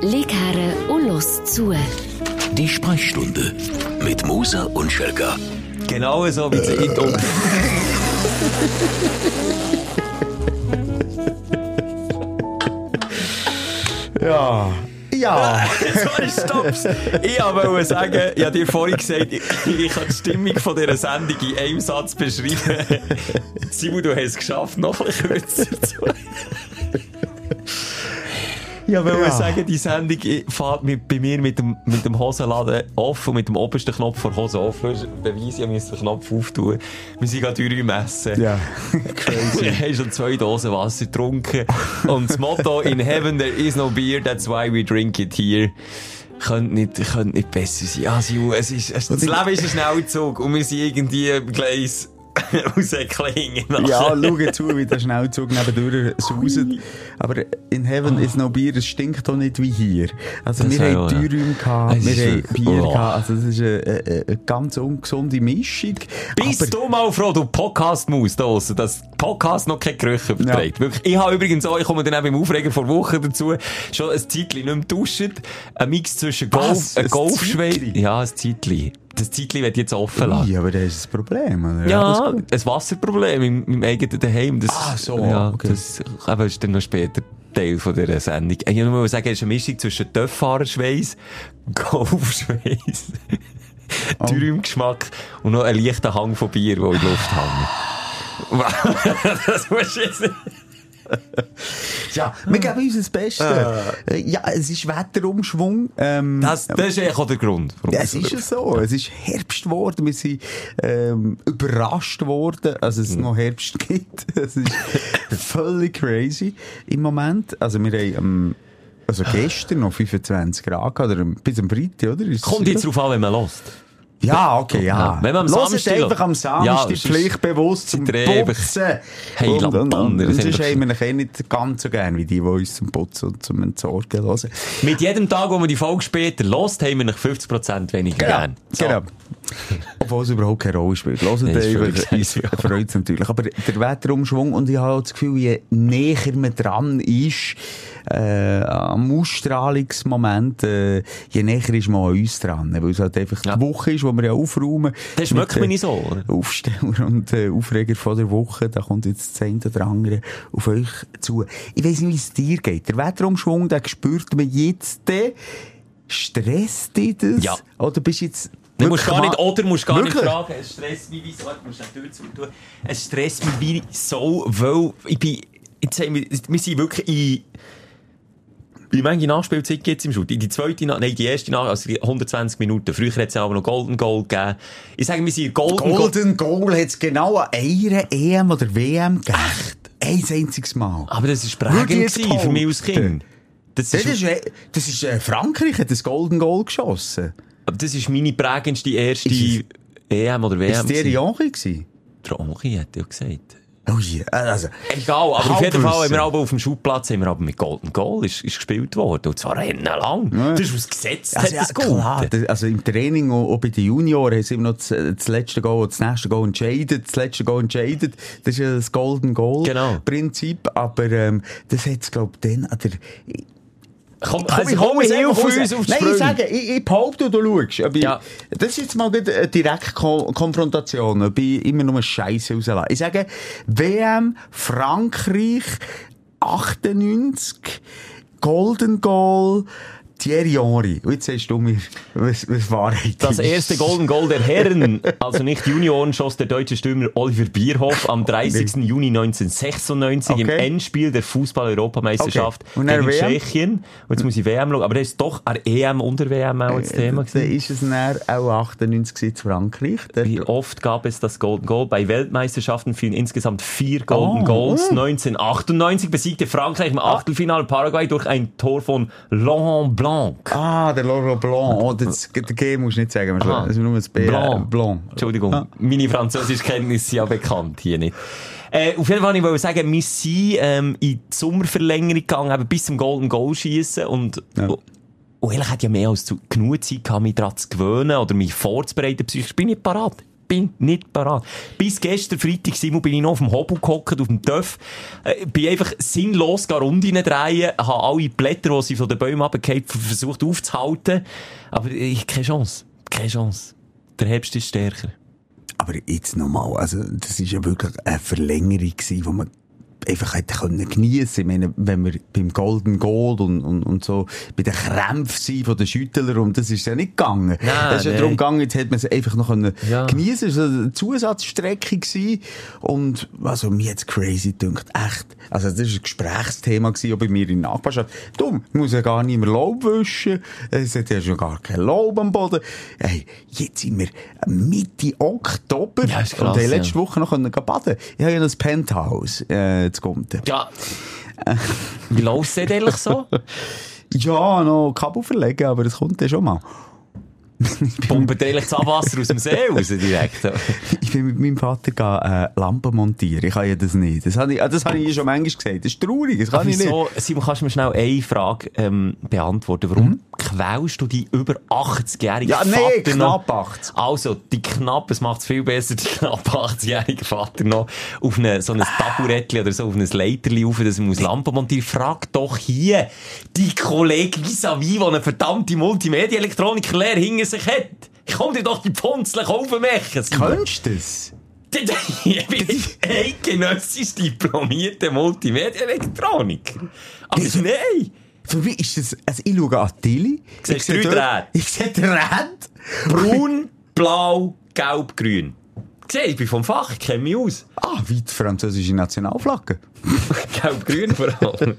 Lieg her und los zu. Die Sprechstunde mit Musa und Schelga. Genau so wie sie in Ja. Ja. Sorry, stopp's. Ich wollte sagen, ich habe dir vorhin gesagt, ich, ich kann die Stimmung von dieser Sendung in einem Satz beschreiben. Simon, du hast es geschafft, noch ein bisschen kürzer zu Ja, weil Ja. wir sagen, die Sendung fährt mit, bei mir mit dem, mit dem Hosenladen offen, mit dem obersten Knopf der Hose offen. Das ist ein Beweis, ich musste den Knopf auftun. Wir sind gerade drei messen. Ja. Wir haben schon zwei Dosen Wasser getrunken. Und das Motto, in heaven there is no beer, that's why we drink it here. Könnte nicht, könnte nicht besser sein. Ja, Siu, es ist, es, das Leben ist ein Schnellzug und wir sind irgendwie im Gleis rausgeklingen. Ja, schau zu, wie der Schnellzug nebendurch sauset. Aber in Heaven is no Bier, es stinkt doch nicht wie hier. Also Das wir haben ja. Türräume gehabt, Es wir ist haben Bier oh. gehabt. Also das ist eine, eine, eine ganz ungesunde Mischung. Bist Aber du mal froh, du Podcast-Maus da draussen, dass Podcast noch keine Gerüche verträgt. Wirklich. Ich habe übrigens auch, ich komme dann auch beim Aufreger vor Wochen dazu, schon ein Zeitchen nicht mehr duschen. Ein Mix zwischen Golf, Was? ein? Ja, ein Zeitchen. Das Zeitchen wird jetzt offen lassen. Ui, aber das ist ein Problem, oder? Ja, ein Wasserproblem im, im eigenen Daheim. Das, Ah, so, ja, okay. Das eben, ist dann noch später Teil von dieser Sendung. Ich wollte nur sagen, es ist eine Mischung zwischen Töpffahrerschweiß, Golfschweiß, Oh. Und noch ein leichter Hang von Bier, der in der Luft hängt. das musst du jetzt nicht... Ja, wir geben uns das Beste. Äh, Ja, es ist Wetterumschwung. Ähm, Das, das ist eigentlich auch der Grund. Ja, es ist ja so. Es ist Herbst geworden. Wir sind ähm, überrascht worden, dass es noch Herbst gibt. Es ist völlig crazy im Moment. Also wir haben ähm, also gestern noch 25 Grad oder bis am Freitag, oder? Ist Kommt jetzt darauf an, wenn man lässt. Ja, okay, ja. Ja, wenn man am Hört Samstag- einfach am Samstag Ja, die Pflicht bewusst zum Putzen. Heil Und, und, und, Das sonst haben haben wir wir ihn nicht ganz so gern wie die, die uns zum Putzen und zum Entsorgen hören. Mit jedem Tag, wo man die Folge später lost, haben wir noch 50% weniger gern. So. Genau. Obwohl es überhaupt keine Rolle spielt. Hört Nee, einfach, egal. freut es natürlich. Aber der Wetterumschwung, und ich habe auch das Gefühl, je näher man dran ist, äh, am Ausstrahlungsmoment, äh, je näher ist man an uns dran. Weil es halt einfach Ja. die Woche ist, wo wir ja aufräumen. Das schmeckt mir nicht so, oder? Aufsteller und äh, Aufreger von der Woche, da kommt jetzt das eine oder andere auf euch zu. Ich weiss nicht, wie es dir geht. Der Wetterumschwung, den spürt man jetzt. Äh, stresst dich das? Ja. Oder bist du jetzt... Du musst gar nicht, oder musst gar Wirklich? nicht fragen. Es stresst mich wie so, du musst die Tür zutun. Es stresst mich wie so, weil ich bin, jetzt haben wir, wir sind wirklich in, wie viele Nachspielzeit gibt es im Schut? In die zweite, nein, die erste, Nach also die 120 Minuten. Früher hat es aber noch Golden Goal gegeben. Ich sage, wir sind in Golden Goal. Golden Goal hat es genau an einer EM oder WM gegeben. Echt? Ein einziges Mal. Aber das war prägend für mich als. Kind. Das Das ist, ist, äh, das ist äh, Frankreich hat das Golden Goal geschossen. Das ist meine prägendste erste Ist EM oder WM. Ist Thierry gewesen. Henry gewesen? Der Henri hat ja gesagt. Oh ja, also... Egal, aber auf jeden Fall haben wir aber auf dem Schulplatz haben wir aber mit Golden Goal ist, ist gespielt worden. Und zwar lang. Das ist aus Gesetz, Also, ja, klar. Das- Also im Training und auch bei den Junioren haben sie immer noch das, das letzte Goal und das nächste Goal entscheidet. Das letzte Goal entscheidet. Das ist ja das Golden Goal Genau. Prinzip. Aber ähm, das hat es, glaube ich, dann an der... Komm, Komm, also, ich komm, raus. uns auf die Nein, ich sage, ich, ich behaupte, du schaust. Ich, Ja. Das ist jetzt mal eine Direktkonfrontation, ob ich immer nur Scheiße rauslasse. Ich sage, WM, Frankreich, 98, Golden Goal, Thierry Henry. Und jetzt sagst du mir, was, was Wahrheit Das ist. erste Golden Goal der Herren, also nicht Junioren, schoss der deutsche Stürmer Oliver Bierhoff am 30. Juni 1996 im Okay. Endspiel der Fußball-Europameisterschaft Okay. Dann gegen? Tschechien. Und jetzt muss ich WM schauen. Aber das ist doch an EM und der WM auch das Thema Dann gewesen. ist es dann auch 98 zu Frankreich. Wie oft gab es das Golden Goal? Bei Weltmeisterschaften fielen insgesamt vier Golden Oh, Goals. oh. 1998 besiegte Frankreich im Achtelfinale Paraguay durch ein Tor von Laurent Blanc. Ah, der Laurent Blanc. Oh, das, der G musst du nicht sagen. Das ist nur das B. Blanc. Blanc. Entschuldigung, Ah. meine Französischkenntnisse sind ja bekannt hier nicht. Äh, auf jeden Fall wollte ich sagen, wir sind ähm, in die Sommerverlängerung gegangen, eben bis zum Golden Goal schießen und, Ja. und, und ehrlich hätte ich ja mehr als zu, genug Zeit gehabt, mich daran zu gewöhnen oder mich vorzubereiten. Psychisch bin ich nicht parat. Bin nicht parat. Bis gestern Freitag, Simon, bin ich noch auf dem Hobel gehockt, auf dem Töff, äh, bin einfach sinnlos gar Runden drehen, habe alle Blätter, die sie von den Bäumen runtergefallen versucht aufzuhalten, aber ich, keine Chance. Keine Chance. Der Herbst ist stärker. Aber jetzt nochmal, also, das ist ja wirklich eine Verlängerung gewesen, wo man einfach hätte können geniessen. Ich meine, wenn wir beim Golden Gold und, und, und so bei den Krämpfen sind von den Schüttler und das ist ja nicht gegangen. Nein, es ist ja nein. darum gegangen, jetzt hätte man es einfach noch können Ja. geniessen. Es war eine Zusatzstrecke gewesen. und also mir jetzt crazy dünkt, echt. Also das war ein Gesprächsthema gewesen, auch bei mir in der Nachbarschaft. Dumm, ich muss ja gar nicht mehr Laub wischen. Es hat ja schon gar kein Laub am Boden. Hey, jetzt sind wir Mitte Oktober Ja, ist krass, und ja. letzte Woche noch können baden. Ich habe ja ein Penthouse äh, zu Gunten. Ja. Wie läuft es denn eigentlich so? Ja, noch Kabel verlegen, aber das kommt ja schon mal. Pumpen eigentlich das Abwasser aus dem See raus direkt? Ich bin mit meinem Vater gehen, äh, Lampen montieren. Ich kann ja das nicht. Das habe ich, ah, das habe ich schon manchmal gesagt. Das ist traurig, das kann ich nicht. Wieso, Simon, kannst du mir schnell eine Frage ähm, beantworten? Warum quälst du die über 80-jährige Ja, nee, Vater noch? knapp 80. Also, die knapp, es macht es viel besser, die knapp 80-jährige Vater noch auf eine, so ein Taburettchen oder so auf ein Leiterli rauf, dass er muss Lampen montieren. Frag doch hier die Kollegen vis-à-vis, die eine verdammte Multimedia-Elektroniker-Lehre hinter sich hat. Komm dir doch die Pfunzle kaufen, machen. Kannst du das? Ich bin eidgenössisch diplomierter Multimedia-Elektroniker. Aber Wieso? nein! Für mich ist das, also ich schaue an Tilly. Ich sehe drei Drähte? Ich sehe Drähte. Braun, blau, gelb, grün. Sieh, ich bin vom Fach, ich kenne mich aus. Ah, wie die französische Nationalflagge. gelb, grün vor allem.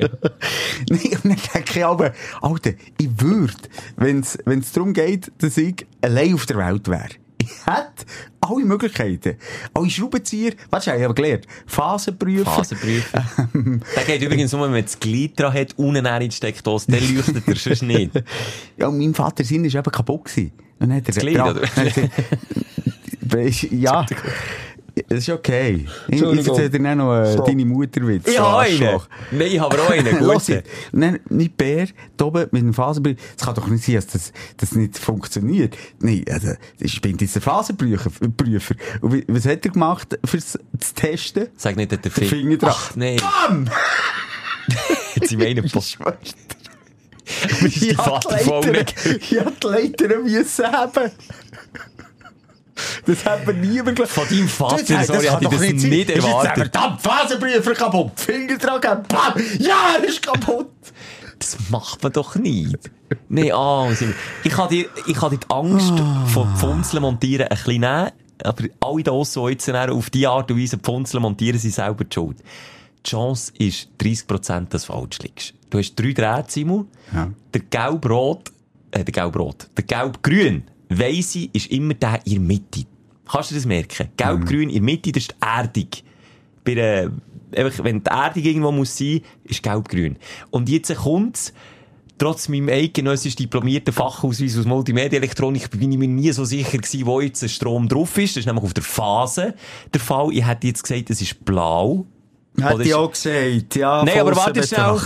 Nein, und dann denke ich aber, Alter, ich würde, wenn es darum geht, dass ich allein auf der Welt wäre, ich hätte alle Möglichkeiten. Alle Schraubenzieher, weißt du, ich habe gelernt, Phasenprüfer. Phasenprüfen. Der geht übrigens nur, wenn man das Glied dran hat, unten in die Steckdose, der leuchtet er sonst nicht. Ja, und mein Vater Sinn war eben kaputt. Gewesen. Und dann hat er Das Glied, dran- oder? Hat er- ja. Das ist okay. Ich, erzähle dir dann noch äh, deine Mutter-Witz. Ich habe einen. Nein, ich habe auch einen. Jetzt. Und dann, mein Bär, da oben mit dem Phasenprüfer. Es kann doch nicht sein, dass das, das nicht funktioniert. Nein, also, ich bin jetzt der Phasenprüfer. Prüfer. Und wie- was hat er gemacht, fürs zu testen? Sag nicht, dass der Finger... Finger dran. Ach, nein. Bam! Jetzt sind wir einen Post. ist der Ich hab Vater die Leiter, ich die haben. Das hat man nie überglaubt. Von deinem Vater, sorry, kann hätte ich das sein. nicht Ist jetzt erwartet. ein verdammt Phasenprüfer kaputt. Finger dran, gegeben, bam! Ja, er ist kaputt. Das macht man doch nicht. Nein, ah, ich kann dir, ich kann dir die Angst von Pfunzeln montieren ein bisschen nehmen, aber alle da die jetzt auf diese Art und Weise Pfunzeln montieren, sind selber die schuld. Die Chance ist 30%, dass du falsch liegst. Du hast drei Drähte, Simon. Ja. Der gelb-rot, äh, der gelb-rot, der gelb-grün, weisse ist immer der in der Mitte. Kannst du das merken? Gelb-grün in der Mitte, das ist Erdung. Bei der, einfach, wenn die Erdung irgendwo muss sein, ist gelb-grün. Und jetzt kommt's, trotz meinem eidgenössisch diplomierten Fachausweis aus Multimedia-Elektronik bin ich mir nie so sicher gewesen, wo jetzt der Strom drauf ist. Das ist nämlich auf der Phase der Fall. Ich hätte jetzt gesagt, es ist blau. Hätte ich auch gesagt, ja. Nein, aber warte schnell.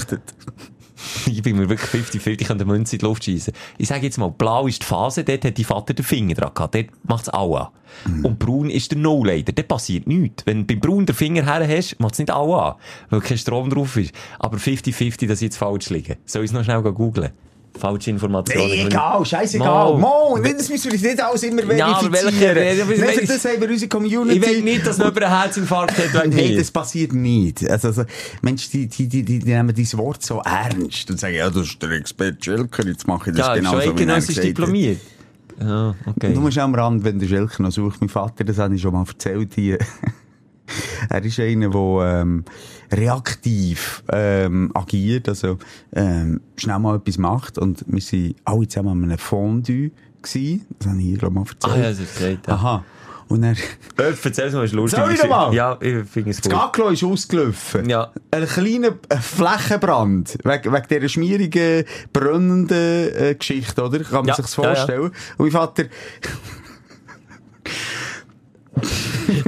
Ich bin mir wirklich 50-50, ich kann die Münze in die Luft schießen. Ich sage jetzt mal, blau ist die Phase, dort hat die Vater den Finger dran gehabt, dort macht's auch an. Und braun ist der No-Leiter, dort passiert nichts. Wenn du beim braun den Finger her hast, macht's nicht auch an, weil kein Strom drauf ist. Aber 50-50, dass ich jetzt falsch liege. Soll ich es noch schnell googeln? Falsche Informationen. Nee, egal, scheißegal. Mo, das müssen wir nicht alles immer Ja, verifizieren. welche- Nee, welche- für das haben wir unsere Community. Ich will nicht, dass jemand einen Herzinfarkt hat Nein, das passiert nicht. Also, also Menschen, die, die, die, die, nehmen dieses Wort so ernst und sagen, ja, du bist der Experte Schilker, jetzt mache ich das Ja, genau schon so, wie er hat. diplomiert. Ja, okay. Nur schnell am Rand, wenn der Schilker noch sucht. Mein Vater, das habe ich schon mal erzählt, die, er ist einer, der ähm, reaktiv ähm, agiert, also ähm, schnell mal etwas macht. Und wir waren alle zusammen an einem Fondue. Gewesen. Das habe ich hier, glaube ich, mal erzählt. Ah, ja, das ist gesagt, ja. Aha. Und er, Äh, Erzähl's mal, ist lustig. Soll ich noch mal? Ja, ich finde es das gut. Gaglo ist ausgelaufen. Ja. Ein kleiner äh, Flächenbrand. Wegen, wegen dieser schmierigen, brennenden äh, Geschichte, oder? Kann man Ja, sich's ja, ja. vorstellen. Und mein Vater,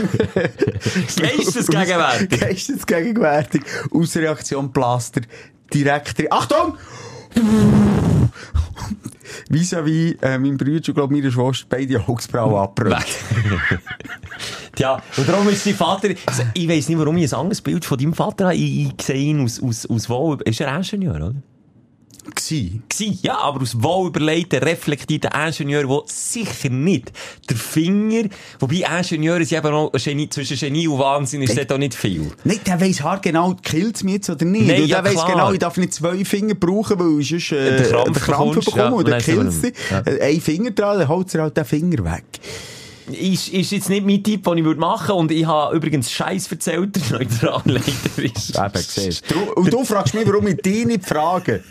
Geistesgegenwärtig. Geistesgegenwärtig. Ausreaktion Plaster. Direkt drin. Achtung! vis-à-vis äh, mein Bruder und glaub, meine Schwester beide Augsbrauen abgebrannt. Weg. ja, und darum ist dein Vater, ich weiss nicht, warum ich ein anderes Bild von deinem Vater habe. Ich, ich sehe ihn aus, aus, aus wohl, ist er Ingenieur, oder? Gsi. Gsi, ja, aber aus wohl überlegten, reflektierten Ingenieur, der sicher nicht der Finger, wobei Ingenieure sind eben auch Genie, zwischen Genie und Wahnsinn ist das auch nicht viel. Nein, der weiss genau, killt es mich jetzt oder nicht. Nein, ja, der weiss genau, ich darf nicht zwei Finger brauchen, weil ich sonst äh, Den Krampf Krampf bekommst, bekomme ja, und dann killt es ja. Äh, Ein Finger dran, dann holt er halt den Finger weg. Ist, ist jetzt nicht mein Tipp, den ich würde machen und ich habe übrigens Scheiß erzählt, der Neutralleiter ist. Eben, siehst du. Und du fragst mich, warum ich dich nicht frage.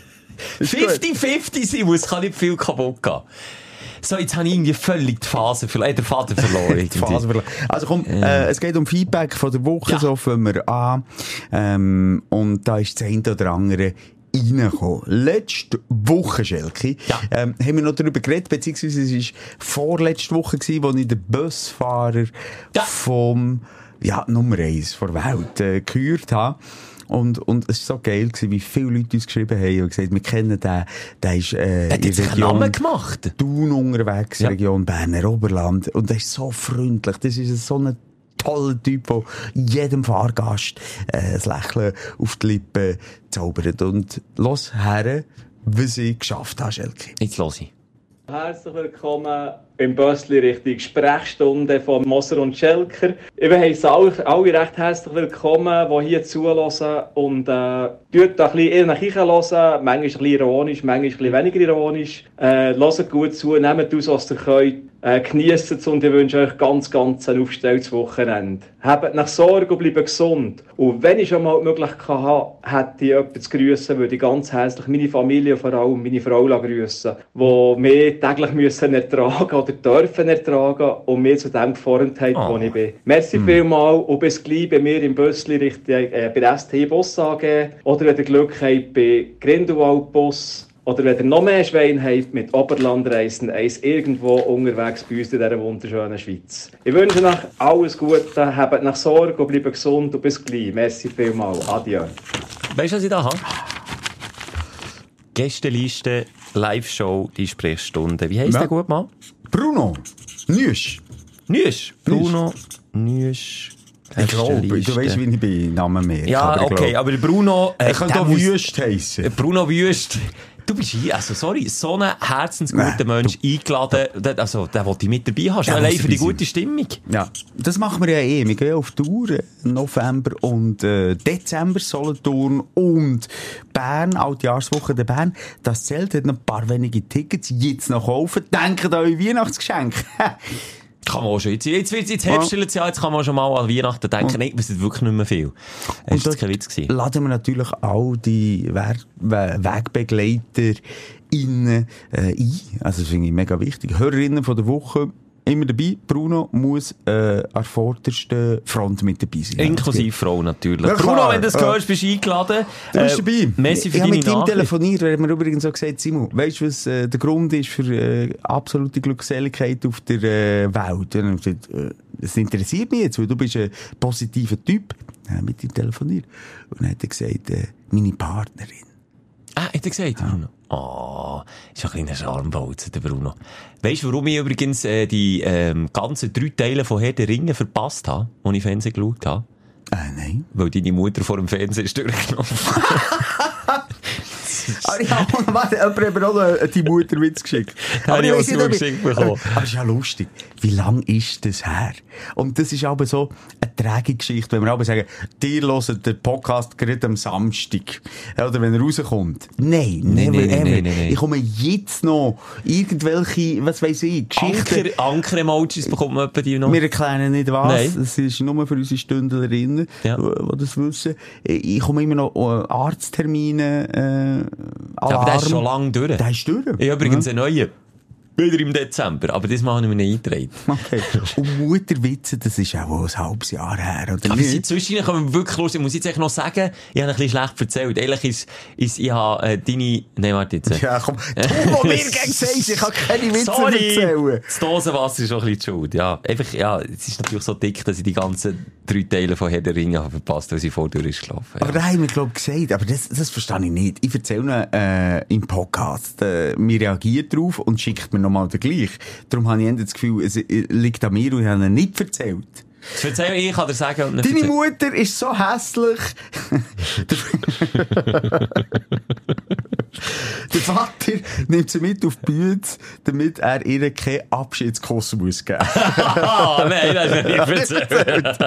Ist gut. 50-50 sein muss, kann nicht viel kaputt gehen. So, jetzt habe ich irgendwie völlig die Phase verloren, äh, den Vater verloren. Die Phase verla- Also komm, äh, es geht um Feedback von der Woche, Ja. so fangen wir an. Ähm, und da ist das eine oder andere reingekommen. Letzte Woche, Schelke, Ja. ähm, haben wir noch darüber geredet, beziehungsweise es war vorletzte Woche, gewesen, wo ich den Busfahrer Ja. vom, ja, Nummer eins der Welt, äh, gehört habe. Und, und es war so geil, gewesen, wie viele Leute uns geschrieben haben und gesagt, wir kennen den, der ist, äh, Hat in jetzt der einen Namen gemacht? Thun unterwegs, Ja. Region Berner Oberland. Und er ist so freundlich. Das ist so ein toller Typ, der jedem Fahrgast äh, das Lächeln auf die Lippen zaubert. Und los her, was ich geschafft habe, Schelke. Jetzt los ich. Herzlich willkommen im Bössli Richtung Sprechstunde von Moser und Schelker. Ich heiße alle, alle recht herzlich willkommen, die hier zuhören und äh, tut ein bisschen in euch hören, manchmal ein bisschen ironisch, manchmal ein weniger ironisch. Äh, hört gut zu, nehmt aus, was ihr könnt, äh, genießt es und ich wünsche euch ganz, ganz ein aufgestelltes Wochenende. Habt nach Sorge und bleibt gesund. Und wenn ich schon mal die Möglichkeit habe, hätte ich jemanden zu grüssen, würde ich ganz herzlich meine Familie und vor allem meine Frau grüssen, die mich täglich müssen ertragen oder dürfen ertragen und mir zu dem geformt haben, Oh. wo ich bin. Merci vielmals und bis gleich bei mir im Bössli Richtung, äh, bei der ST Bus AG oder wenn ihr Glück habt bei Grindelwald Bus oder wenn ihr noch mehr Schwein habt mit Oberlandreisen, eins irgendwo unterwegs bei uns in dieser wunderschönen Schweiz. Ich wünsche euch alles Gute, habt nach Sorge und bleibt gesund und bis gleich. Merci vielmals. Adieu. Weißt du, was ich da habe? Gästeliste, Live-Show, die Sprechstunde. Wie heisst Ja. der gut Mann? Bruno, Nüsch. Nüsch. Bruno Nüsch. Ich glaube, du weißt, wie ich bin, Namen mehr. Ja, okay, aber Bruno... Er äh, der auch muss- Wüst heissen. Äh, Bruno Wüst. Du bist hier, also sorry, so ein herzensguter Nein, Mensch eingeladen, der, also der wollte ich mit dabei Der allein für die sein. gute Stimmung. Ja, das machen wir ja eh. Wir gehen auf Tour, äh, November und äh, Dezember, Solothurn und Bern, Altjahrswoche der Bern. Das zählt hat noch ein paar wenige Tickets jetzt noch kaufen. Denkt an euer Weihnachtsgeschenk. Kann man schon. Jetzt, jetzt jetzt Herbststellendes Jahr, jetzt kann man schon mal an Weihnachten denken, nein, es ist wirklich nicht mehr viel. Das ist jetzt kein Witz gewesen. laden wir natürlich all die Wegbegleiter innen äh, ein. Also das finde ich mega wichtig. Hörerinnen von der Woche immer dabei. Bruno muss äh, an der vordersten Front mit dabei sein. Inklusive Frau natürlich. Ja, Bruno, wenn du das hörst, bist du eingeladen. Du bist Äh, dabei. Merci für ich deine mit ihm telefoniert, er hat mir übrigens auch gesagt, Simon, weißt du, was äh, der Grund ist für äh, absolute Glückseligkeit auf der äh, Welt? Und gesagt, äh, es interessiert mich jetzt, weil du bist ein positiver Typ. Dann habe ich mit ihm telefoniert. Und dann hat er gesagt, äh, meine Partnerin. Ah, hat er gesagt, Bruno? Oh, ist ein kleiner Scharmbolzen, der Bruno. Weißt du, warum ich übrigens äh, die ähm, ganzen drei Teile von Herr der Ringe verpasst habe, als ich Fernsehen geschaut habe? Äh, nein. Weil deine Mutter vor dem Fernsehen ist durchgenommen. Ah, ja, warte, jemand hat auch noch die Mutterwitz geschickt. Habe ich ich auch ich- zugeschickt bekommen. Aber es ist ja lustig. Wie lang ist das her? Und das ist aber so eine träge Geschichte, wenn wir aber sagen, dir hört den Podcast gerade am Samstag. Oder wenn er rauskommt. Nein, Nein, never nein, nein. Ich komme jetzt noch irgendwelche, was weiß ich, Geschichten. Anker, Anker-Emojis bekommt man etwa die noch. Wir erklären nicht was. Nein. Das ist nur für unsere Stündlerinnen, Ja. die das wissen. Ich komme immer noch äh, Arzttermine, äh, aber der ist schon lange durch. Der ist durch. Ich habe übrigens einen neuen. Wieder im Dezember. Aber das machen wir nicht eingetragen. Okay. Und Mutterwitze, das ist auch ein halbes Jahr her, oder Aber nicht? zwischen kommen wir wirklich los. Ich muss jetzt echt noch sagen, ich habe ein bisschen schlecht erzählt. Ehrlich ist, ist ich habe äh, deine... Nein, warte jetzt. Ja, komm. Du, wo mir gegen sagst, ich kann keine Witze Sorry, erzählen. das Dosenwasser ist auch ein bisschen die schuld. Ja, einfach, ja, es ist natürlich so dick, dass ich die ganzen drei Teile von Herr der Ringe habe verpasst, weil sie vordurch ist gelaufen. Aber Ja. da haben wir, glaub ich, gesagt, aber das, das verstehe ich nicht. Ich erzähle äh, im Podcast, äh, mir reagiert drauf und schickt mir nochmal den gleich. Darum habe ich das Gefühl, es äh, liegt an mir und ich habe ihnen nicht erzählt. Das erzähle ich, ich kann dir sagen. Deine Mutter ist so hässlich. Der Vater nimmt sie mit auf die Bühne, damit er ihr keinen Abschiedskuss muss geben. Ah, nein, das ich nicht erzählt.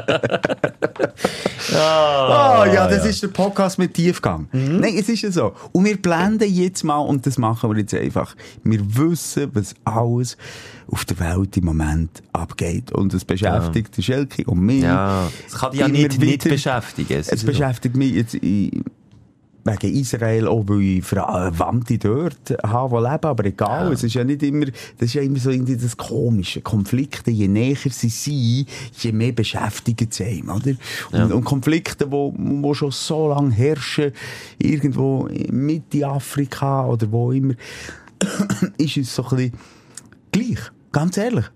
Ah, ja, das ist der Podcast mit Tiefgang. Nein, es ist ja so. Und wir blenden jetzt mal, und das machen wir jetzt einfach. Wir wissen, was alles auf der Welt im Moment abgeht. Und es beschäftigt den Schelke und mich. Ja, das kann dich ja nicht, nicht beschäftigen. Es Es ist so. beschäftigt mich jetzt in, wegen Israel auch, weil ich Verwandte dort habe, die leben, aber egal, es ist ja nicht immer, das ist ja immer so irgendwie das Komische. Konflikte, je näher sie sind, je mehr beschäftigen sie einen, oder? Und, und Konflikte, wo, wo schon so lange herrschen, irgendwo in Mitte Afrika oder wo immer, ist es so ein bisschen gleich. Ganz ehrlich.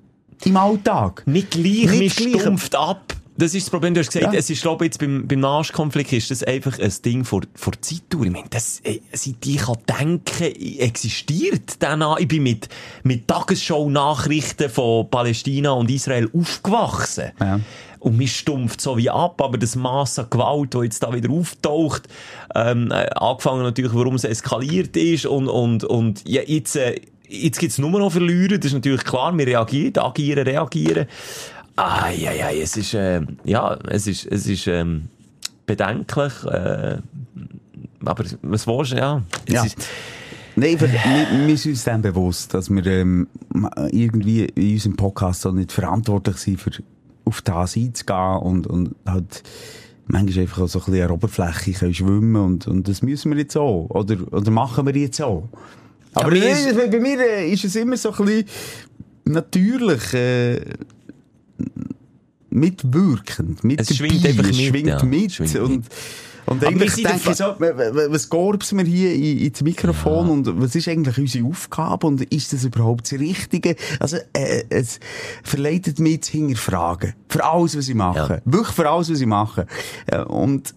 Im Alltag. Nicht gleich, Nicht gleich. stumpft ab. Das ist das Problem. Du hast gesagt, Ja. es ist, glaube ich, jetzt beim, beim Nahostkonflikt ist das einfach ein Ding vor, vor Zeitdauer. Ich meine, das, äh, seit ich kann denken, existiert der Nah- Ich bin mit, mit Tagesschau-Nachrichten von Palästina und Israel aufgewachsen. Ja. Und mich stumpft so wie ab, aber das Mass an Gewalt, das jetzt da wieder auftaucht, ähm, äh, angefangen natürlich, warum es eskaliert ist und, und, und ja, jetzt, äh, jetzt gibt's nur noch Verlierer, das ist natürlich klar, wir reagieren, agieren, reagieren. Ah, ja, ja, es ist, äh, ja, es ist, es ist, ähm, bedenklich, äh, aber was willst du, ja. Es Ja. Ist, Nein, wir, wir, wir sind uns dann bewusst, dass wir ähm, irgendwie in unserem Podcast so nicht verantwortlich sind, für auf das einzugehen und, und halt manchmal einfach so ein bisschen an der Oberfläche können schwimmen und, und das müssen wir jetzt auch. Oder, oder machen wir jetzt auch. Aber, mir nein, ist- bei mir äh, ist es immer so ein bisschen natürlich äh, mitwirkend, mit Es dabei, schwingt einfach es mit, schwingt ja. mit. Schwingt und, mit. und eigentlich denke ich so, was gorbs wir hier in, ins Mikrofon und was ist eigentlich unsere Aufgabe und ist das überhaupt das Richtige? Also, äh, es verleitet mich zu hinterfragen. Für alles, was ich mache. Ja. Wirklich für alles, was ich mache. Äh, und,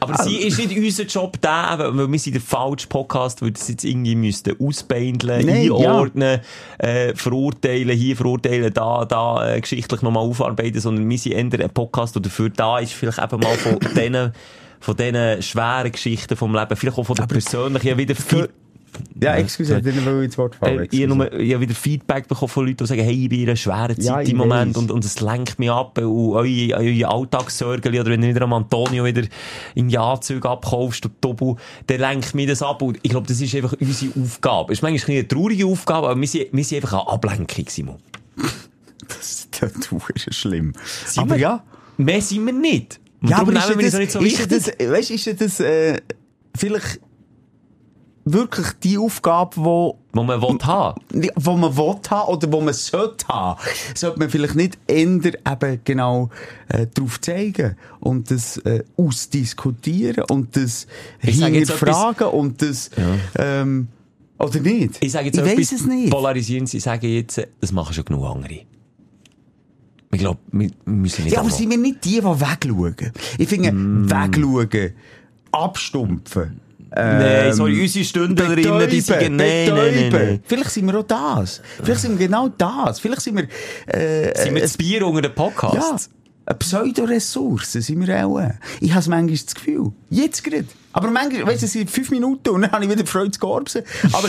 Aber sie ist nicht unser Job da, eben, weil wir sind der falsche Podcast, weil das jetzt irgendwie müssten ausbeindeln, Nein, einordnen, äh, verurteilen, hier verurteilen, da, da, äh, geschichtlich nochmal aufarbeiten, sondern wir sind eher ein Podcast, der dafür da ist, vielleicht eben mal von denen, von diesen schweren Geschichten vom Leben, vielleicht auch von der persönlichen, ja, wieder viel, ja, excuse, ich hätte ins Wort fallen. äh, ich habe wieder Feedback bekommen von Leuten, die sagen, hey, ich bin in einer schweren Zeit Ja, im Moment und, und es lenkt mich ab und eure, eure Alltagssorgen, oder wenn du wieder am Antonio wieder im Jahrzug abkaufst und Tobu, dann lenkt mich das ab und ich glaube, das ist einfach unsere Aufgabe. Es ist manchmal eine traurige Aufgabe, aber wir sind, wir sind einfach eine Ablenkung, Simon. Das, das, ist schlimm. Sind aber wir? ja. Mehr sind wir nicht. Und Ja, aber ist das, nicht so ist das, weißt, ist das, äh, vielleicht wirklich die Aufgabe, wo, wo man will haben. wo man will haben oder wo man sollte haben, sollte man vielleicht nicht ändern, eben genau, äh, drauf zeigen und das, äh, ausdiskutieren und das Ich hinterfragen und das, ähm, oder nicht? Ich sage jetzt ich etwas es nicht. polarisierend, ich sage jetzt, das machen schon genug andere. Ich glaube, wir müssen nicht Ja, aber sind wir nicht die, die wegschauen? Ich finde, Mm. wegschauen, abstumpfen, Nein, sorry, unsere Stündlerinnen, die betäuben, nein, nein, nein. Vielleicht sind wir auch das. Vielleicht sind wir genau das. Vielleicht sind wir, äh, Sind wir äh, das Bier unter den ja, Podcast? eine Pseudoressource sind wir auch. Ich habe manchmal das Gefühl. Jetzt gerade. Aber manchmal, weißt du, es sind fünf Minuten und dann habe ich wieder Freude zu Gorbsen. Aber,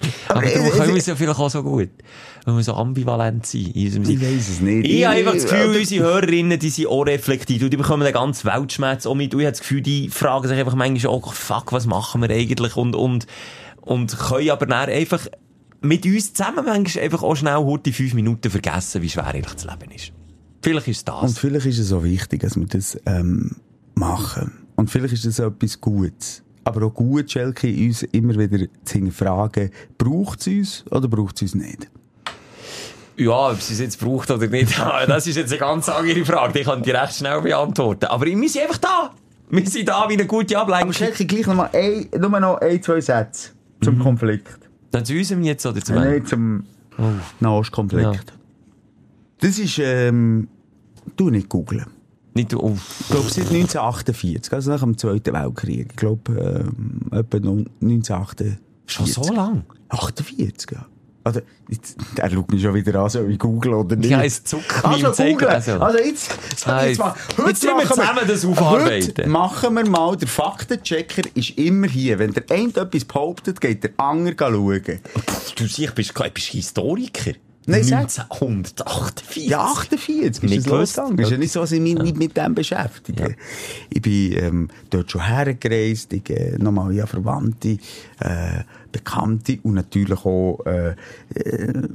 Aber äh, darum es- können wir es ja vielleicht auch so gut. Weil wir so ambivalent sind in ich weiss es nicht. Ich habe einfach das Gefühl, unsere Hörerinnen, die sind auch reflektiert. Und die bekommen den ganzen Weltschmerz auch mit. Und ich habe das Gefühl, die fragen sich einfach manchmal auch, fuck, was machen wir eigentlich? Und, und, und können aber dann einfach mit uns zusammen manchmal einfach auch schnell heute die fünf Minuten vergessen, wie schwer eigentlich das Leben ist. Vielleicht ist das. Und vielleicht ist es so wichtig, dass wir das ähm, machen. Und vielleicht ist das etwas Gutes. Aber auch gut, Schelke, uns immer wieder zu hinterfragen, braucht es uns oder braucht es uns nicht? Ja, ob sie es jetzt braucht oder nicht, das ist jetzt eine ganz andere Frage. Die kann ich recht schnell beantworten. Aber wir sind einfach da. Wir sind da wie eine gute Aber Ablenkung. Schelke, gleich noch mal ein, nur noch ein, zwei Sätze zum Konflikt. Dann zu unserem jetzt oder zu Äh? Nein, zum Nahostkonflikt. Ja. Das ist, ähm, du nicht googeln. Nicht, oh, Ich glaube, seit 1948, also nach dem Zweiten Weltkrieg. Ich glaube, ähm, etwa noch 1948. schon so lang? 48, ja. Also, jetzt, der schaut mich schon wieder an, soll ich googeln oder nicht? Ja, es zuckt also, googeln. Also. Also, jetzt, jetzt, mal, jetzt müssen wir zusammen das aufarbeiten. Heute machen wir mal, der Faktenchecker ist immer hier. Wenn der eine etwas behauptet, geht der andere schauen. Du siehst, bist, bist Historiker. Nein, sag. 1948. Ja, 48 ist Nicht gewusst. losgegangen. Ist ja nicht so, dass ich mich nicht mit dem beschäftige. Ich bin ähm, dort schon hergereist, ich äh, nochmal ja Verwandte, äh, Bekannte und natürlich auch äh, äh,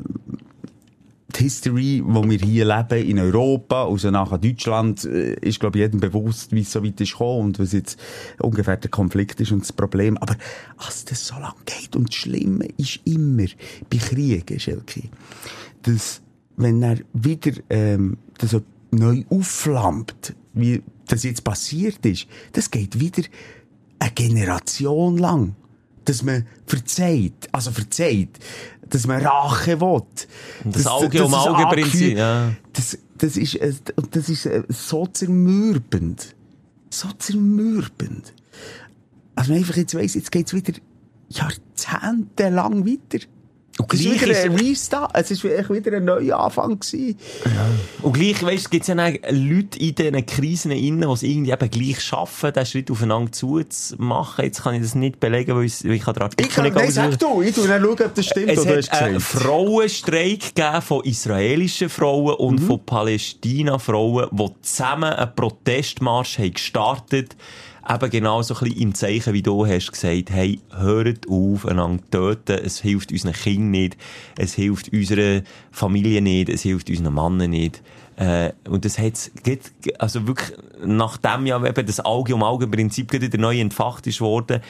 die History, wo wir hier leben, in Europa, also nachher Deutschland, äh, ist, glaube ich, jedem bewusst, wie es so weit ist gekommen und was jetzt ungefähr der Konflikt ist und das Problem. Aber, als das so lange geht und das Schlimme ist immer bei Kriegen, Schelke, dass, wenn er wieder, ähm, das neu aufflammt, wie das jetzt passiert ist, das geht wieder eine Generation lang. Dass man verzeiht, also verzeiht, dass man Rache will. Das Auge um Auge Prinzip, ja. Das, das ist, äh, das ist äh, so zermürbend. So zermürbend. Also man einfach jetzt weiss, jetzt geht's wieder jahrzehntelang weiter. Und Es gleich wieder ist- ein Restart. Es echt wieder ein neuer Anfang gewesen. Und gleich, weißt, gibt es ja Leute in diesen Krisen innen, die es irgendwie eben gleich schaffen, den Schritt aufeinander zuzumachen. Jetzt kann ich das nicht belegen, weil ich, weil ich Artikel Ich kann, nicht nein, sag du, ich tu dann schauen, ob das stimmt, Es hast einen. Frauenstreik gegeben von israelischen Frauen und Mhm. von Palästina-Frauen, die zusammen einen Protestmarsch haben gestartet Eben genau so ein bisschen im Zeichen, wie du hast gesagt, hey, hört auf, einander töten. Es hilft unseren Kindern nicht. Es hilft unserer Familie nicht. Es hilft unseren Mannen nicht. Äh, und das hat's, also wirklich, nachdem ja eben das Auge um Auge Prinzip wieder neu entfacht ist worden,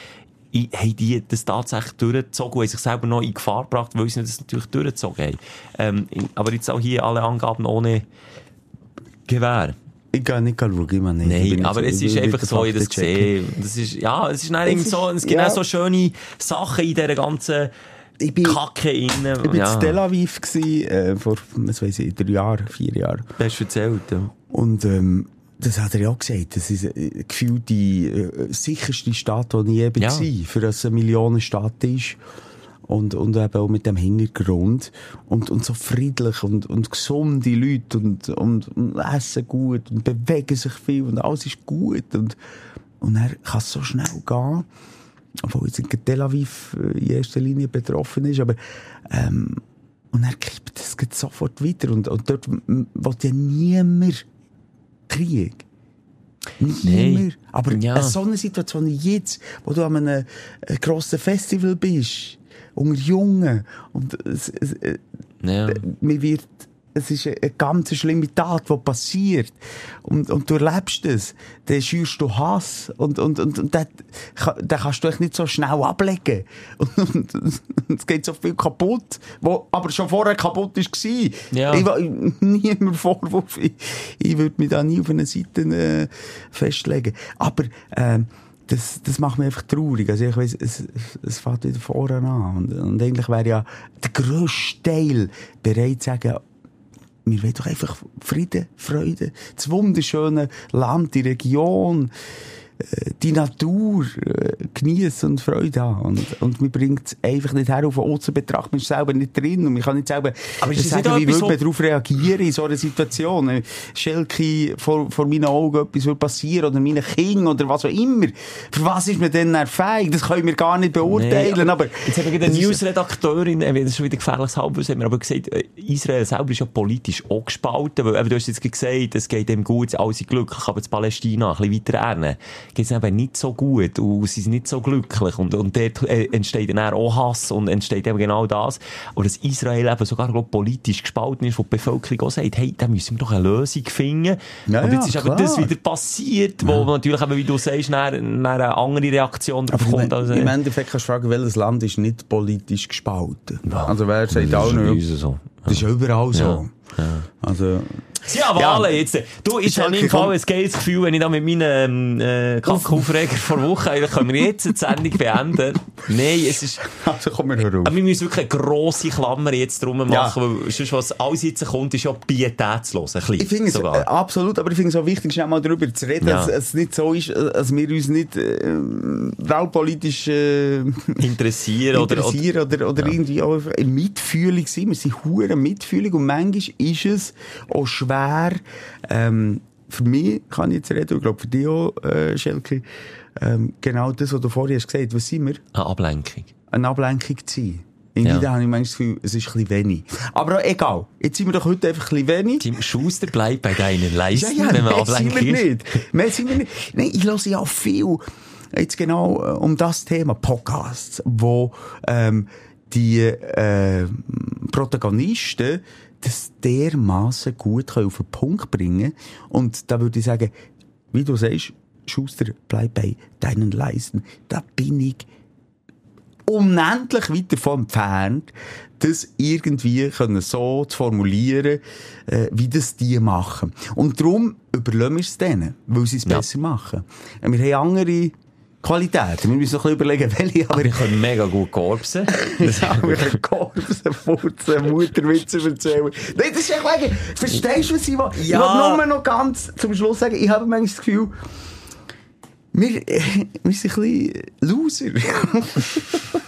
haben die das tatsächlich durchgezogen und sich selber noch in Gefahr gebracht, weil sie das natürlich durchgezogen haben. Ähm, aber jetzt auch hier alle Angaben ohne Gewehr. Ich kann nicht schauen, nicht. Bin Nein, aber nicht es ist einfach so, ich das gesehen. Das ist, ja, es ist irgendwie ist- so, es gibt ja. auch so schöne Sachen in dieser ganzen Ich bin- Kacke innen. Ich war ja, in Tel Aviv, gewesen, äh, vor, was weiss ich, drei Jahren, vier Jahren. das hast du erzählt, ja. Und, ähm, das hat er ja auch gesagt. Das ist äh, gefühlt die äh, sicherste Stadt, die ich je Ja. war, für das eine Millionenstadt ist. Und, und eben auch mit dem Hintergrund. Und, und so friedlich und, und gesunde Leute und, und, und essen gut und bewegen sich viel und alles ist gut. Und, und er kann es so schnell gehen. Obwohl jetzt in Tel Aviv äh, in erster Linie betroffen ist. Aber, ähm, und er kippt geht sofort weiter. Und, und dort will ja niemand Krieg. Nicht mehr. Aber Ja. ja. so eine Situation wie jetzt, wo du an einem äh, grossen Festival bist, unter Jungen, und es, es, äh, ja. mir wird, es ist eine, ganz schlimme Tat, die passiert. Und, und du erlebst es. Dann schürst du Hass. Und, und, und, und den, ka- den kannst du echt nicht so schnell ablegen. Und, und, und es geht so viel kaputt, wo aber schon vorher kaputt war. Ja. Ich, wa- nie mehr Vorwurf. Ich, ich würde mich da nie auf eine Seite äh, festlegen. Aber, ähm, das, das macht mich einfach traurig. Also ich weiss, es, es fängt wieder vorne an. Und, und eigentlich wäre ja der grösste Teil bereit zu sagen, wir wollen doch einfach Frieden, Freude, das wunderschöne Land, die Region, die Natur äh, genießen und Freude haben. Und, und mir bringt es einfach nicht her auf außen betrachtet. Man ist selber nicht drin und man kann nicht selber Aber ist sagen, nicht wie würde man darauf reagieren in so einer Situation. Äh, Schelke, vor, vor meinen Augen etwas will passieren oder meinen Kindern oder was auch immer. Für was ist man denn dann fähig? Das können wir gar nicht beurteilen. Nee, aber Jetzt habe ich gerade das eine Newsredakteurin, äh, das ist schon wieder gefährliches Halbwissen, haben wir aber gesagt, äh, Israel selber ist ja politisch auch gespalten, weil eben, du hast jetzt gesagt, es geht dem gut, alle sind glücklich, aber das Palästina ein bisschen weiter ernten. Geht es eben nicht so gut und sie sind nicht so glücklich und, und dort äh, entsteht dann auch Hass und entsteht eben genau das. Und dass Israel eben sogar glaub, politisch gespalten ist, wo die Bevölkerung auch sagt, hey, da müssen wir doch eine Lösung finden. Ja, und jetzt ja, ist klar. das wieder passiert, wo natürlich eben, wie du sagst, dann eine andere Reaktion drauf Aber kommt. im, als, im Endeffekt kannst du fragen, welches Land ist nicht politisch gespalten? Also wer sagt auch nicht? so. Das ist ja überall so. Also, Ja, Wahlen jetzt. Du, ich habe im Fall ein geiles Gefühl, wenn ich da mit meinen ähm, äh, Kackaufreger vor Woche, eigentlich können wir jetzt die Sendung beenden. Nein, es ist... also komm mir hör auf. Aber wir müssen wirklich eine grosse Klammer jetzt drum machen, Ja. weil sonst, was alles jetzt kommt, ist ja pietätslos. Ein bisschen, Ich finde es äh, absolut, aber ich finde es auch wichtig, schnell mal darüber zu reden, Ja. dass es nicht so ist, äh, dass wir uns nicht äh, wahlpolitisch äh, interessieren oder, oder oder, oder, irgendwie auch Mitfühlung sind. Wir sind hure mitfühlig und manchmal ist es auch schwer, ähm, für mich kann ich jetzt reden, ich glaube für dich auch, äh, Schelke, ähm, genau das, was du vorher hast gesagt, was sind wir? eine Ablenkung. Eine Ablenkung zu sein. Irgendwie Ja. habe ich manchmal das Gefühl, es ist ein bisschen wenig. Aber egal. Jetzt sind wir doch heute einfach ein bisschen wenig. Tim Schuster bleibt bei deinen Leisten, Ja, ja, wenn man mehr sind wir nicht. Mehr sind wir nicht. Nein, ich höre ja viel, jetzt genau äh, um das Thema, Podcasts, wo ähm, die äh, Protagonisten das dermaßen gut können auf den Punkt bringen Und da würde ich sagen, wie du sagst, Schuster, bleib bei deinen Leisten. Da bin ich unendlich weit davon entfernt, das irgendwie können so zu formulieren, äh, wie das die machen. Und darum überlassen wir es denen, weil sie es Ja. besser machen. Äh, Wir haben andere Qualitäten. Wir müssen noch überlegen, welche, aber Wir können mega gut korpsen. ja, wir können Korpsen, Furzen, Mutterwitze erzählen. Nein, das ist echt wegen, verstehst du, was ich will? Ich Ja. will nur noch ganz zum Schluss sagen, ich habe manchmal das Gefühl, wir, wir sind ein bisschen Loser.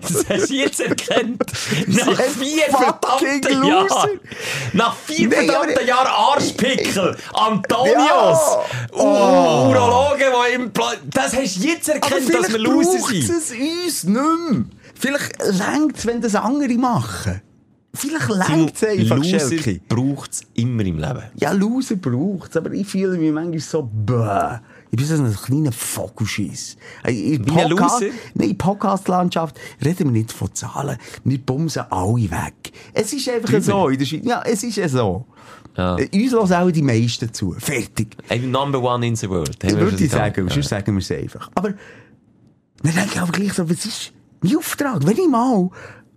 Das hast du jetzt erkannt. Nach vier verdammten Loser. Jahren. Nach vier Nee, verdammten Jahren Arschpickel. Antonios. Ja. Oh. Urologen, die im Pla Das hast du jetzt erkannt, dass wir Loser sind. es uns nicht mehr. Vielleicht längt es, wenn das andere machen. Vielleicht längt es einfach, Loser braucht es immer im Leben. Ja, Loser braucht es, aber ich fühle mich manchmal so, bäh. Ich bin so ein kleiner Vogelschiss. In Wie ein Loser? Nein, in Podcast-Landschaft reden wir nicht von Zahlen. Wir bumsen alle weg. Es ist einfach so in der Schweiz. Ja, es ist ja so. Ja. Äh, Uns hören auch die meisten zu. Fertig. Ein Number one in the world. Das würde ich sagen, gesagt. sonst sagen wir es einfach. Aber dann denke ich aber gleich so, was ist mein Auftrag? Wenn ich mal,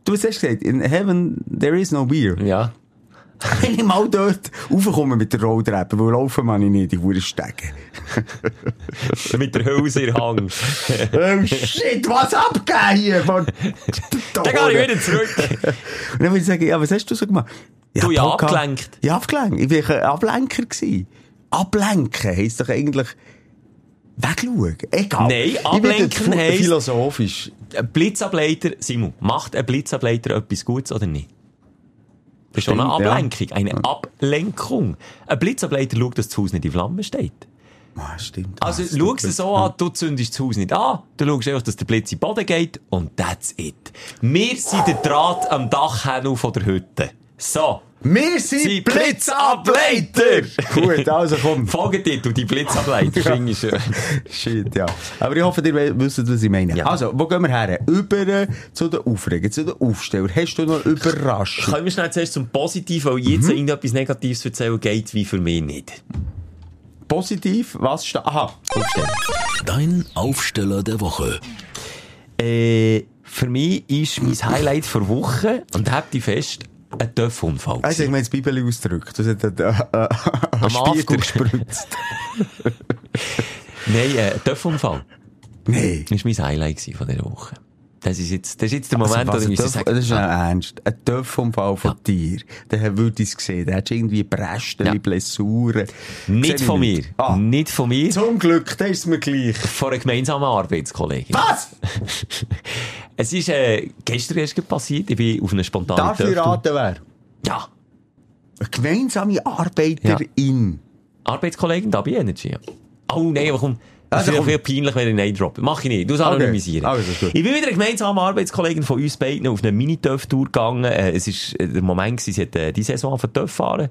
du hast gesagt, in heaven there is no beer. Ja. Wenn ich mal dort raufkomme mit der Rolltreppe, weil laufen man ich nicht, die Uhr steigen. Mit der Hülse in Hang. oh shit, was abgehen hier? Von Dann gehe ich wieder zurück. Und dann würde ich sagen, ja, was hast du so gemacht? Du, ja, abgelenkt. Ja, abgelenkt. Ich war ein Ablenker. Gewesen. Ablenken heisst doch eigentlich wegschauen. Egal. Nein, Ich ablenken heisst- Philosophisch. Ein Blitzableiter, Simon, macht ein Blitzableiter etwas Gutes oder nicht? Das ist schon eine ja. Ablenkung, eine Ablenkung. Ein Blitzableiter schaut, dass das Haus nicht in Flammen steht. Ah, stimmt. Also, Ah, schau es so an, du zündest das Haus nicht an, du schaust einfach, dass der Blitz in den Boden geht und that's it. Wir sind der Draht am Dachhändel von der Hütte. So. Wir sind Sie Blitzableiter! Gut, also komm. Folgetitel, die Blitzableiter, finde ich schön. Shit, ja. Aber ich hoffe, ihr wisst, was ich meine. Ja. Also, wo gehen wir her? Über äh, zu den Aufregern, zu den Aufstellern. Hast du noch Überraschung? Können wir schnell zuerst zum Positiven, weil jetzt Mhm. irgendetwas Negatives erzählen geht, wie für mich nicht. Positiv, was steht? Aha, Aufstellen. Dein Aufsteller der Woche. Äh, für mich ist mein Highlight für Woche, und habt ihr fest, ein Töpfunfall. also ich meine, das Bibel ausgedrückt. Das hat äh, äh, Am Spiegel After. gespritzt. Nein, äh, ein Töpfunfall. Nein. Das war mein Highlight von dieser Woche. Das ist jetzt, das ist jetzt der Also, Moment, was, wo ein ich sagen, das ist ah, ernst. Ein Töpfunfall von dir. Der würde ich es gesehen. Der hat irgendwie Brästen, Ja. Blessuren. nicht von ich mir. Ah. Nicht von mir. Zum Glück, das ist mir gleich. Von einer gemeinsamen Arbeitskollegin. Was? Es ist, äh, gestern erst passiert. Ich bin auf eine spontane Darf ich Töpftour- raten, wer? Ja. Eine gemeinsame Arbeiterin. Arbeitskollegin da bei Energy. ja. Oh nein, aber komm. Also komm. viel peinlich, wenn ich Nein droppe. Mach ich nicht. Du sollst Okay. anonymisieren. Also, gut. ich bin wieder eine gemeinsame Arbeitskollegin von uns beiden auf eine Mini-Töff-Tour gegangen. Äh, es ist äh, der Moment gewesen, sie hat äh, die Saison auf Töff fahren.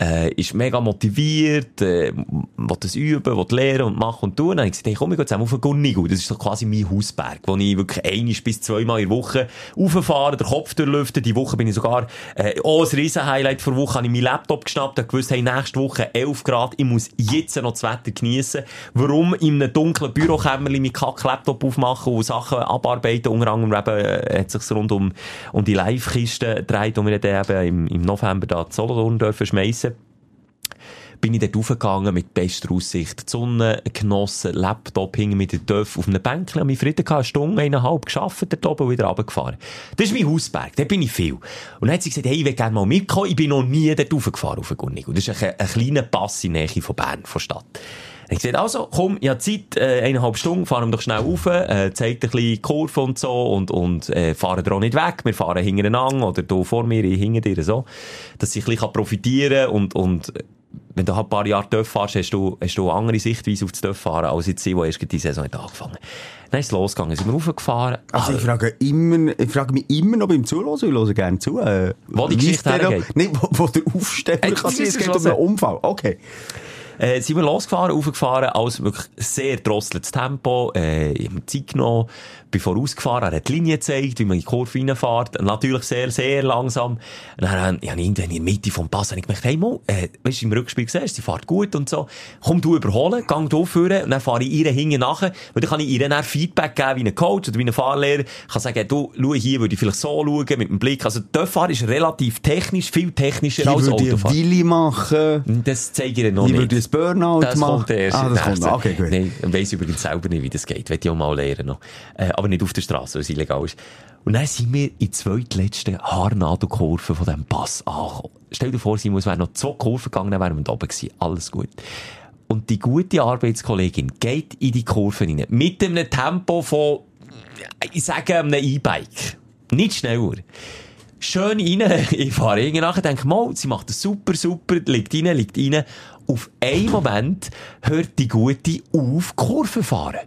Äh, ist mega motiviert, äh, will das üben, will lernen und machen und tun. Dann habe ich gesagt, hey, komm, ich gehe zusammen auf den Gunnigu. Das ist so quasi mein Hausberg, wo ich wirklich einisch bis zweimal in der Woche rauffahre, den Kopf durchlüfte. Die Woche bin ich sogar, äh, oh, ein riesen Highlight vor Woche, habe ich meinen Laptop geschnappt und gewusst, hey, nächste Woche 11 Grad, ich muss jetzt noch das Wetter geniessen. Warum in einem dunklen Bürokämmerchen meinen Kack-Laptop aufmachen und Sachen abarbeiten, unter anderem eben, äh, hat sich rund um, um die Live-Kiste gedreht, die wir dann eben im, im November da zu Solothurn dürfen schmeissen bin ich dort raufgegangen mit bester Aussicht. Die Sonne genossen, Laptop hing mit der Dörf auf einem Bänkchen, und mich Frieden gehabt, eine Stunde, eineinhalb geschafft, dort oben wieder runtergefahren. Das ist mein Hausberg, dort bin ich viel. Und dann hat sie gesagt, hey, ich will gerne mal mitkommen, ich bin noch nie dort raufgefahren, auf Gunnigu. Das ist ein, ein kleiner Pass in Nähe von Bern, von Stadt. Ich gesagt, also, komm, ich habe Zeit, äh, eineinhalb Stunden, fahren wir doch schnell rauf, äh, zeigt ein bisschen Kurve und so und, und äh, fahren da auch nicht weg. Wir fahren hintereinander oder du vor mir, ich hinter dir, so. Dass ich ein bisschen profitieren kann und, und wenn du halt ein paar Jahre Töff fahrst, hast du, hast du eine andere Sichtweise auf das Töff fahren, als jetzt die erst die Saison hat angefangen Dann ist es losgegangen, sind wir raufgefahren. Also ich frage, immer, ich frage mich immer noch beim Zuhören, ich höre gerne zu. Äh, Wo die Geschichte hergeht. Nein, wo, wo der Aufsteller Äh, ist es geht um einen Unfall. Okay. Äh, sind wir losgefahren, aufgefahren, alles wirklich sehr drosseltes Tempo, äh, ich habe Zeit genommen, bin vorausgefahren, er hat die Linie gezeigt, wie man in die Kurve reinfährt, natürlich sehr, sehr langsam. Und dann habe ich irgendwann in der Mitte vom Pass habe ich gemerkt, hey Mo, äh, weißt du, im Rückspiel gesehen, sie fährt gut und so, komm du überholen, gang du führen, und dann fahre ich ihr hinten nachher, weil dann kann ich ihr dann Feedback geben, wie ein Coach oder wie ein Fahrlehrer, Ich kann sagen, du, schau hier, würde ich vielleicht so schauen, mit dem Blick, also Töffahren ist relativ technisch, viel technischer Ich als würde einen Autofahren. Willi machen. Das zeige ich dir noch Ich nicht. würde ein Burnout Das machen. kommt erst. Ah, das kommt. Okay, gut. Nein, ich weiss übrigens selber nicht, wie das geht. Will ich auch mal lernen noch. Äh, aber nicht auf der Straße, weil es illegal ist. Und dann sind wir in die zweitletzte Haarnadelkurve von diesem Pass angekommen. Stell dir vor, Simon, es wären noch zwei Kurven gegangen, dann wären wir da oben gewesen. Alles gut. Und die gute Arbeitskollegin geht in die Kurve rein. Mit einem Tempo von, ich sage, einem E-Bike. Nicht schneller. Schön rein, ich fahre irgendwie nachher, denke mal, sie macht das super, super, liegt rein, liegt rein. Auf einen Moment hört die Gute auf, Kurve fahren.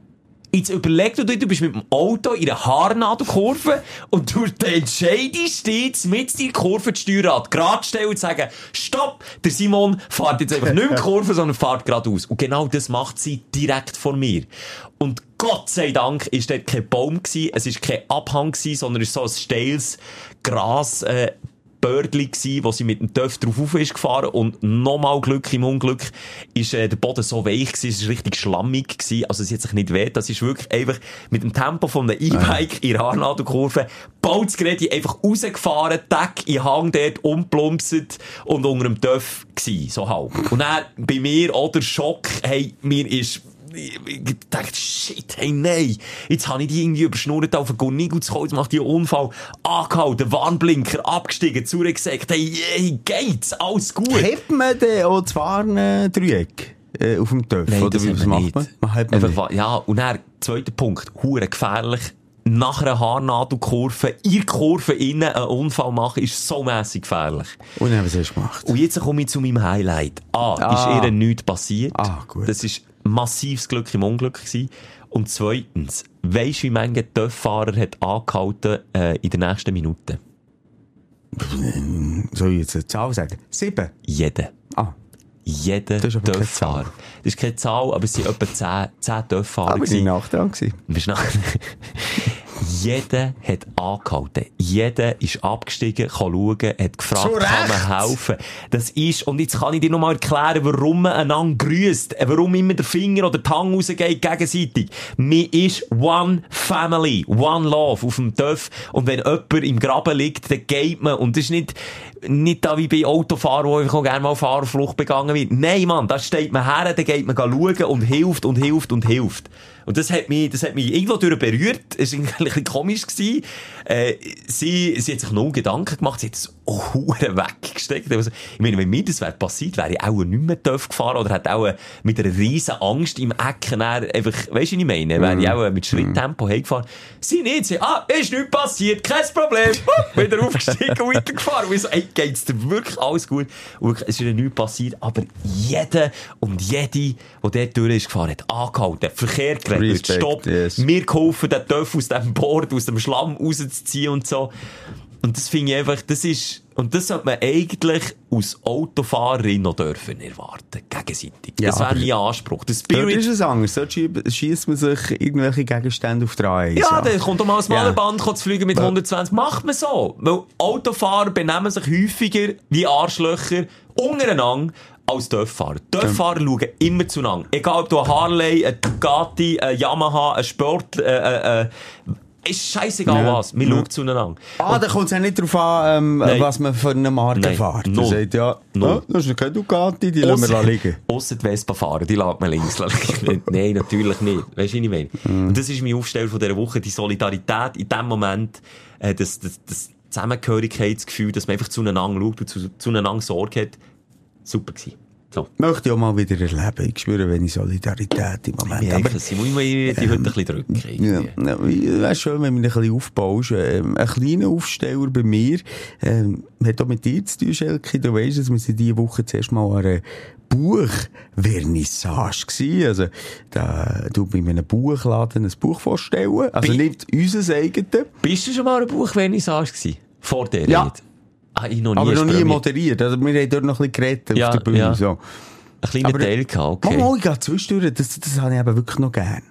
Jetzt überleg dir, du bist mit dem Auto in einer Haarnadelkurve und du entscheidest jetzt mit die Kurve das Steuerrad gerade stellen und sagen, stopp, der Simon fährt jetzt einfach nicht mehr Kurve, sondern fährt geradeaus. Und genau das macht sie direkt vor mir. Und Gott sei Dank ist dort kein Baum gewesen, es ist kein Abhang gewesen, sondern es ist so ein steiles Gras, äh, Bördli gsi, wo sie mit dem Töff drauf auf ist gefahren. Und nochmal Glück im Unglück ist äh, der Boden so weich gsi, es ist richtig schlammig gsi, also sie hat sich nicht weh, das ist wirklich einfach mit dem Tempo von einem E-Bike in der Haarnadelkurve, Bolzgerät einfach rausgefahren, Deck in Hang dort umplumpset und unter dem Töff gsi, so halb. Und dann bei mir auch der Schock, hey, mir ist dachte, shit, hey, nein. Jetzt habe ich die irgendwie überschnurrt auf den Gunnigu zu kommen, jetzt macht die einen Unfall. Angehalten, Warnblinker, abgestiegen, zurückgesagt, hey, hey, geht's, alles gut. Hebt man denn auch das Warndreieck äh, auf dem Töpf? Nein, Oder das wie man macht nicht. man? Man hat man Einfach, ja, und dann, zweiter Punkt, hure gefährlich. Nach einer Haarnadelkurve, in Kurve innen einen Unfall machen, ist so mässig gefährlich. Und dann, was hast du gemacht? Und jetzt komme ich zu meinem Highlight. A, Ah. ist ihr nichts passiert. Ah, gut. Das ist massives Glück im Unglück gewesen. Und zweitens, weisst du, wie manche Töfffahrer hat angehalten, äh, in der nächsten Minute? Soll ich jetzt eine Zahl sagen? Sieben. Jeder. Ah, Jeder Töfffahrer. Das ist keine Zahl, aber es sind etwa zehn, zehn Töfffahrer. aber ich war nach dran. gewesen. Bist du nach- Jeder hat angehalten. Jeder ist abgestiegen, kann schauen, hat gefragt, kann man helfen. Das ist, und jetzt kann ich dir noch mal erklären, warum man einander grüßt, warum immer der Finger oder die Hand rausgeht gegenseitig. Man ist one family, one love auf dem Töff. Und wenn jemand im Graben liegt, dann geht man. Und das ist nicht, nicht da wie bei Autofahrern, wo einfach auch gerne mal Fahrerflucht begangen wird. Nein, Mann, da steht man her, dann geht man schauen und hilft und hilft und hilft. Und das hat mich, das hat mich irgendwo durch berührt. Es war ein bisschen komisch. Äh, sie, sie hat sich noch Gedanken gemacht, sie hat auch weggesteckt. Also, ich meine, wenn mir das wäre passiert, wäre ich auch nicht mehr TÜV gefahren oder hätte auch mit einer riesen Angst im Ecken einfach, weisst du, was ich meine? Wäre ich auch mit Schritttempo heimgefahren. Sie nicht, sie, ah, ist nichts passiert, kein Problem. Wieder aufgestiegen und weitergefahren. Und ich so, ey, geht's dir wirklich alles gut? Und es ist ihr nichts passiert, aber jeder und jede, der dort durch ist gefahren, hat angehalten, Verkehr geregelt, Respekt, Stopp, yes. mir geholfen, den Töpf aus dem Board, aus dem Schlamm rauszuziehen und so. Und das finde ich einfach, das ist, und das sollte man eigentlich aus Autofahrerin noch dürfen erwarten. Gegenseitig. Ja, das wäre mein Anspruch. Dort Spirit ist es anders. Schie- schießt man sich irgendwelche Gegenstände auf die Reihe. Ja, dann kommt doch mal ein Ja. Malerband zu fliegen mit 120. Macht man so. Weil Autofahrer benehmen sich häufiger wie Arschlöcher untereinander als Dörffahrer. Dörffahrer schauen immer zueinander. Egal ob du ein Harley, ein Ducati, ein Yamaha, ein Sport, äh, äh, äh, ist scheißegal Ja. was. Wir Ja. schauen zueinander. Ah, da kommt es ja nicht darauf an, ähm, was man für eine Marke Nein. fährt. Null. Er sagt ja, Null. das ist kein Ducati, die lassen wir liegen. Ausser die Vespa fahren, die lässt man links liegen. Nein, natürlich nicht. Weißt du, was ich meine? Mhm. Und das ist mein Aufsteller von dieser Woche, die Solidarität in dem Moment, äh, das, das, das Zusammengehörigkeitsgefühl, dass man einfach zueinander schaut und zu, zueinander Sorge hat. Super gewesen. So. Möchte ich auch mal wieder erleben. Ich spüre wenig Solidarität im Moment. Ja, Aber, ich muss die heute ein bisschen drücken. ja, ja, wäre schön, wenn mich ein bisschen aufbaust. Ähm, ein kleiner Aufsteller bei mir, ähm, hat auch mit dir zu tun, Schelke. Du weisst, dass wir sind diese Woche zuerst mal an einer Buchvernissage gsi. Also, da, du bei einem Buchladen ein Buch vorstellen. Also Bi- nicht unser eigenes. Bist du schon mal eine Buchvernissage gewesen? Vor der Ja. Rede? Ah, ich noch nie. Aber noch nie moderiert. Also, wir haben dort noch ein bisschen geredet Ja, auf der Bühne. ja. So. Ein kleiner Aber- Teil gehabt, okay. Oh, ich zwischendurch. Das, das habe ich eben wirklich noch gern.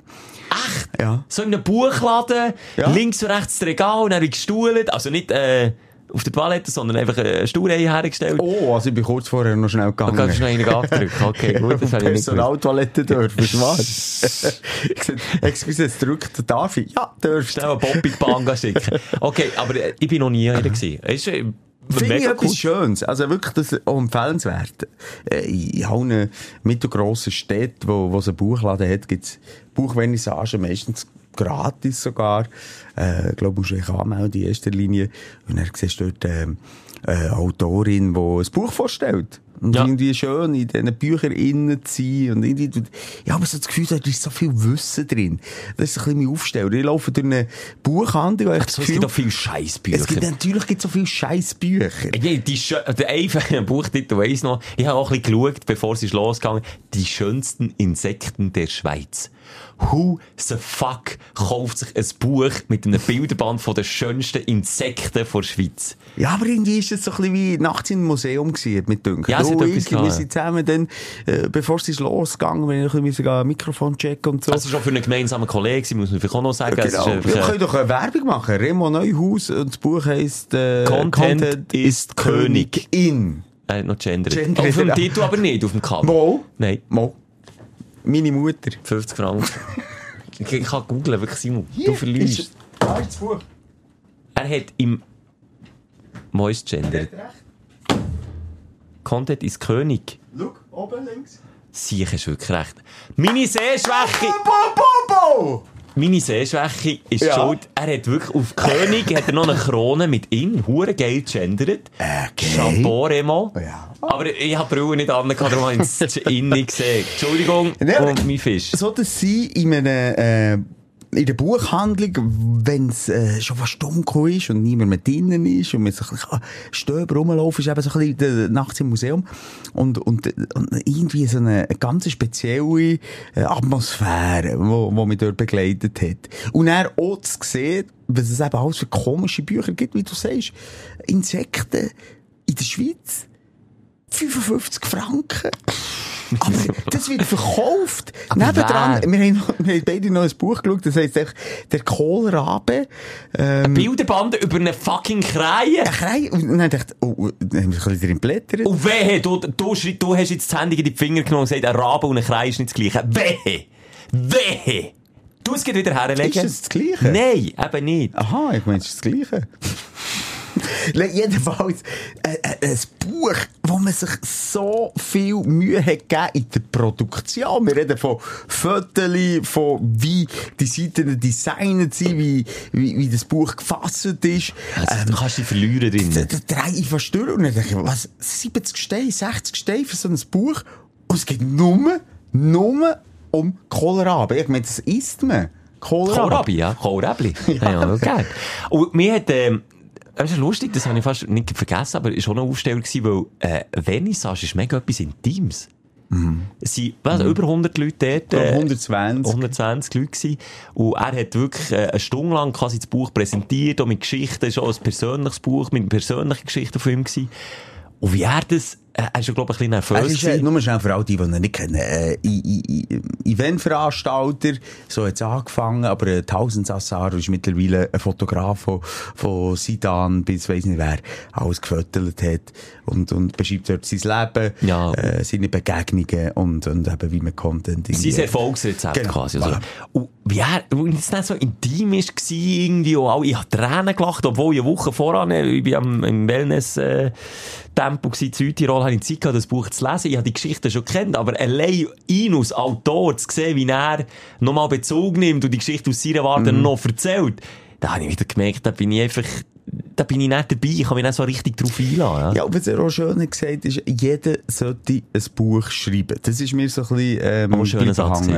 Echt? Ja. So in einem Buchladen, Ja. links und rechts das Regal, und dann gestuhlt, also nicht äh, auf der Toilette, sondern einfach eine Stuhlreihe hergestellt. Oh, also ich bin kurz vorher noch schnell gegangen. kannst du noch einen angedrückt. Okay, gut, das habe ich nicht. Personaltoilette dürfen, gesagt, excuse, es drückt, darf ich? Ja, darfst Schnell eine Bobbing-Bahn schicken. Okay, aber äh, ich bin noch nie einer gewesen. Ist, äh, Finde ich etwas cool. Schönes. Also wirklich, das ist empfehlenswert. Äh, In allen mittelgrossen Städten, wo, wo es einen Buchladen hat, gibt es Buchvernissagen, meistens gratis sogar. Äh, ich glaube, musst du dich anmelden in erster Linie. Und dann siehst du dort ähm, eine Autorin, die ein Buch vorstellt. Und Ja. irgendwie schön in diesen Büchern innen zu sein. Und irgendwie, du- ich habe so das Gefühl, da ist so viel Wissen drin. Das ist ein bisschen mein Aufsteller. Ich laufe durch eine Buchhandlung, ich So, es gibt auch viele Scheißbücher. es gibt, natürlich gibt es so viele Scheißbücher. Ja, die schö- der einfache Buchtitel weiss noch, ich habe auch ein bisschen geschaut, bevor es losgegangen, die schönsten Insekten der Schweiz. Who the fuck kauft sich ein Buch mit einem Bilderband von den schönsten Insekten der Schweiz? Ja, aber irgendwie ist es so ein bisschen wie nachts im Museum gewesen, mit Dünken. Ja, etwas ich, wir sind zusammen dann, äh, bevor es ist losgegangen, wenn ich ein bisschen Mikrofon checken und so. Das ist auch für einen gemeinsamen Kollegen, muss man vielleicht auch noch sagen. Genau. ist Wir einfach, können doch eine Werbung machen. Remo Neuhaus und das Buch heisst äh, Content ist König. in. äh, noch gendert. Gendert, Auf dem. Titel aber nicht, auf dem Cover. Mo? Nein, Mo. Meine Mutter. 50 Franken. ich, kann googlen, wirklich Simon. Du verlierst. Da ist das Buch. Er hat im Moist gendert. Content ist König. Schau, oben links. Sicher hast wirklich recht. Meine Sehschwäche, Bo, meine Sehschwäche ist Ja. schuld. Er hat wirklich auf König hat er noch eine Krone mit in, hure geil gendert. Okay. Chapeau, Remo. Ja. Aber ich habe die Brille nicht an, darum habe ich es gesehen. Entschuldigung, Ja, und mein Fisch. So, dass sie in einem, äh, in der Buchhandlung, wenn es äh, schon fast dunkel ist und niemand mehr drinnen ist und man so ein bisschen Stöber rumlaufen, ist eben so ein bisschen nachts im Museum und, und, und irgendwie so eine, ganz spezielle äh, Atmosphäre, wo, wo mich dort begleitet hat. Und dann auch zu sehen, was es eben alles für komische Bücher gibt, wie du sagst. Insekten in der Schweiz. 55 Franken. Aber das wird verkauft. Aber Nebendran, wer? wir haben, wir haben beide noch ein Buch geschaut, das heisst echt, der Kohlrabe. Ähm, Bilderband über eine fucking Kreie. ein Krei, und dann dachte ich, oh, oh, dann haben wir ein bisschen drin blättert. Und wehe, du, du, du hast jetzt das Handy in die Finger genommen und gesagt, ein Rabe und ein Kreis ist nicht das Gleiche. Wehe! Wehe! Du es geht wieder herlegen. Ist das das Gleiche? Nein, eben nicht. Aha, ich meine, es ist das Gleiche. Jedenfalls, äh, äh, ein Buch, wo man sich so viel Mühe hat gegeben in der Produktion. Wir reden von Fotos, von wie die Seiten designet sind, wie, wie, wie das Buch gefasst ist. Also, du kannst dich verlieren drin. da drehe ich fast durch und denke was, 70 Steine, 60 Steine für so ein Buch? Und es geht nur, nur um Kohlrabi. Ich meine, das isst man. Kohlrabi. Kohlrabi, ja. Kohlrabi. Ja, ja, okay. Und mir hat, ähm, das ist lustig, das habe ich fast nicht vergessen, aber es war auch eine Aufstellung, gewesen, weil, äh, Vernissage ist mega etwas Intimes. Es sind was, über 100 Leute dort. Äh, 120. 120 Leute gewesen. Und er hat wirklich äh, eine Stunde lang quasi das Buch präsentiert, auch mit Geschichten, es war auch ein persönliches Buch, mit persönlichen Geschichten von ihm gewesen. Und wie er das, er ist ja, glaube ich, ein bisschen nervös ist äh, gewesen. nur schnell für all die, die ihn nicht kennen. Äh, I- Eventveranstalter, so hat es angefangen, aber äh, Tausend Sassar ist mittlerweile ein Fotograf von, von Sidan bis weiss nicht wer alles gefotogt hat und, und beschreibt dort sein Leben, Ja. äh, seine Begegnungen und, und eben wie man Content Sein irgendwie- Erfolgsrezept Genau, quasi. Also. Und wie er, und es nicht so intim war, irgendwie, auch, ich habe Tränen gelacht, obwohl ich eine Woche voran, äh, ich bin am, im Wellness, äh, in Südtirol, habe ich Zeit gehabt, das Buch zu lesen. Ich habe die Geschichte schon kennt, aber allein ihn als Autor zu sehen, wie er nochmal Bezug nimmt und die Geschichte aus seiner Warte Mhm. noch erzählt, da habe ich wieder gemerkt, da bin ich einfach, da bin ich nicht dabei, ich kann mich nicht so richtig drauf einladen. Ja, was er auch schön gesagt ist, jeder sollte ein Buch schreiben. Das ist mir so ein bisschen, ähm, ein schöner Satz.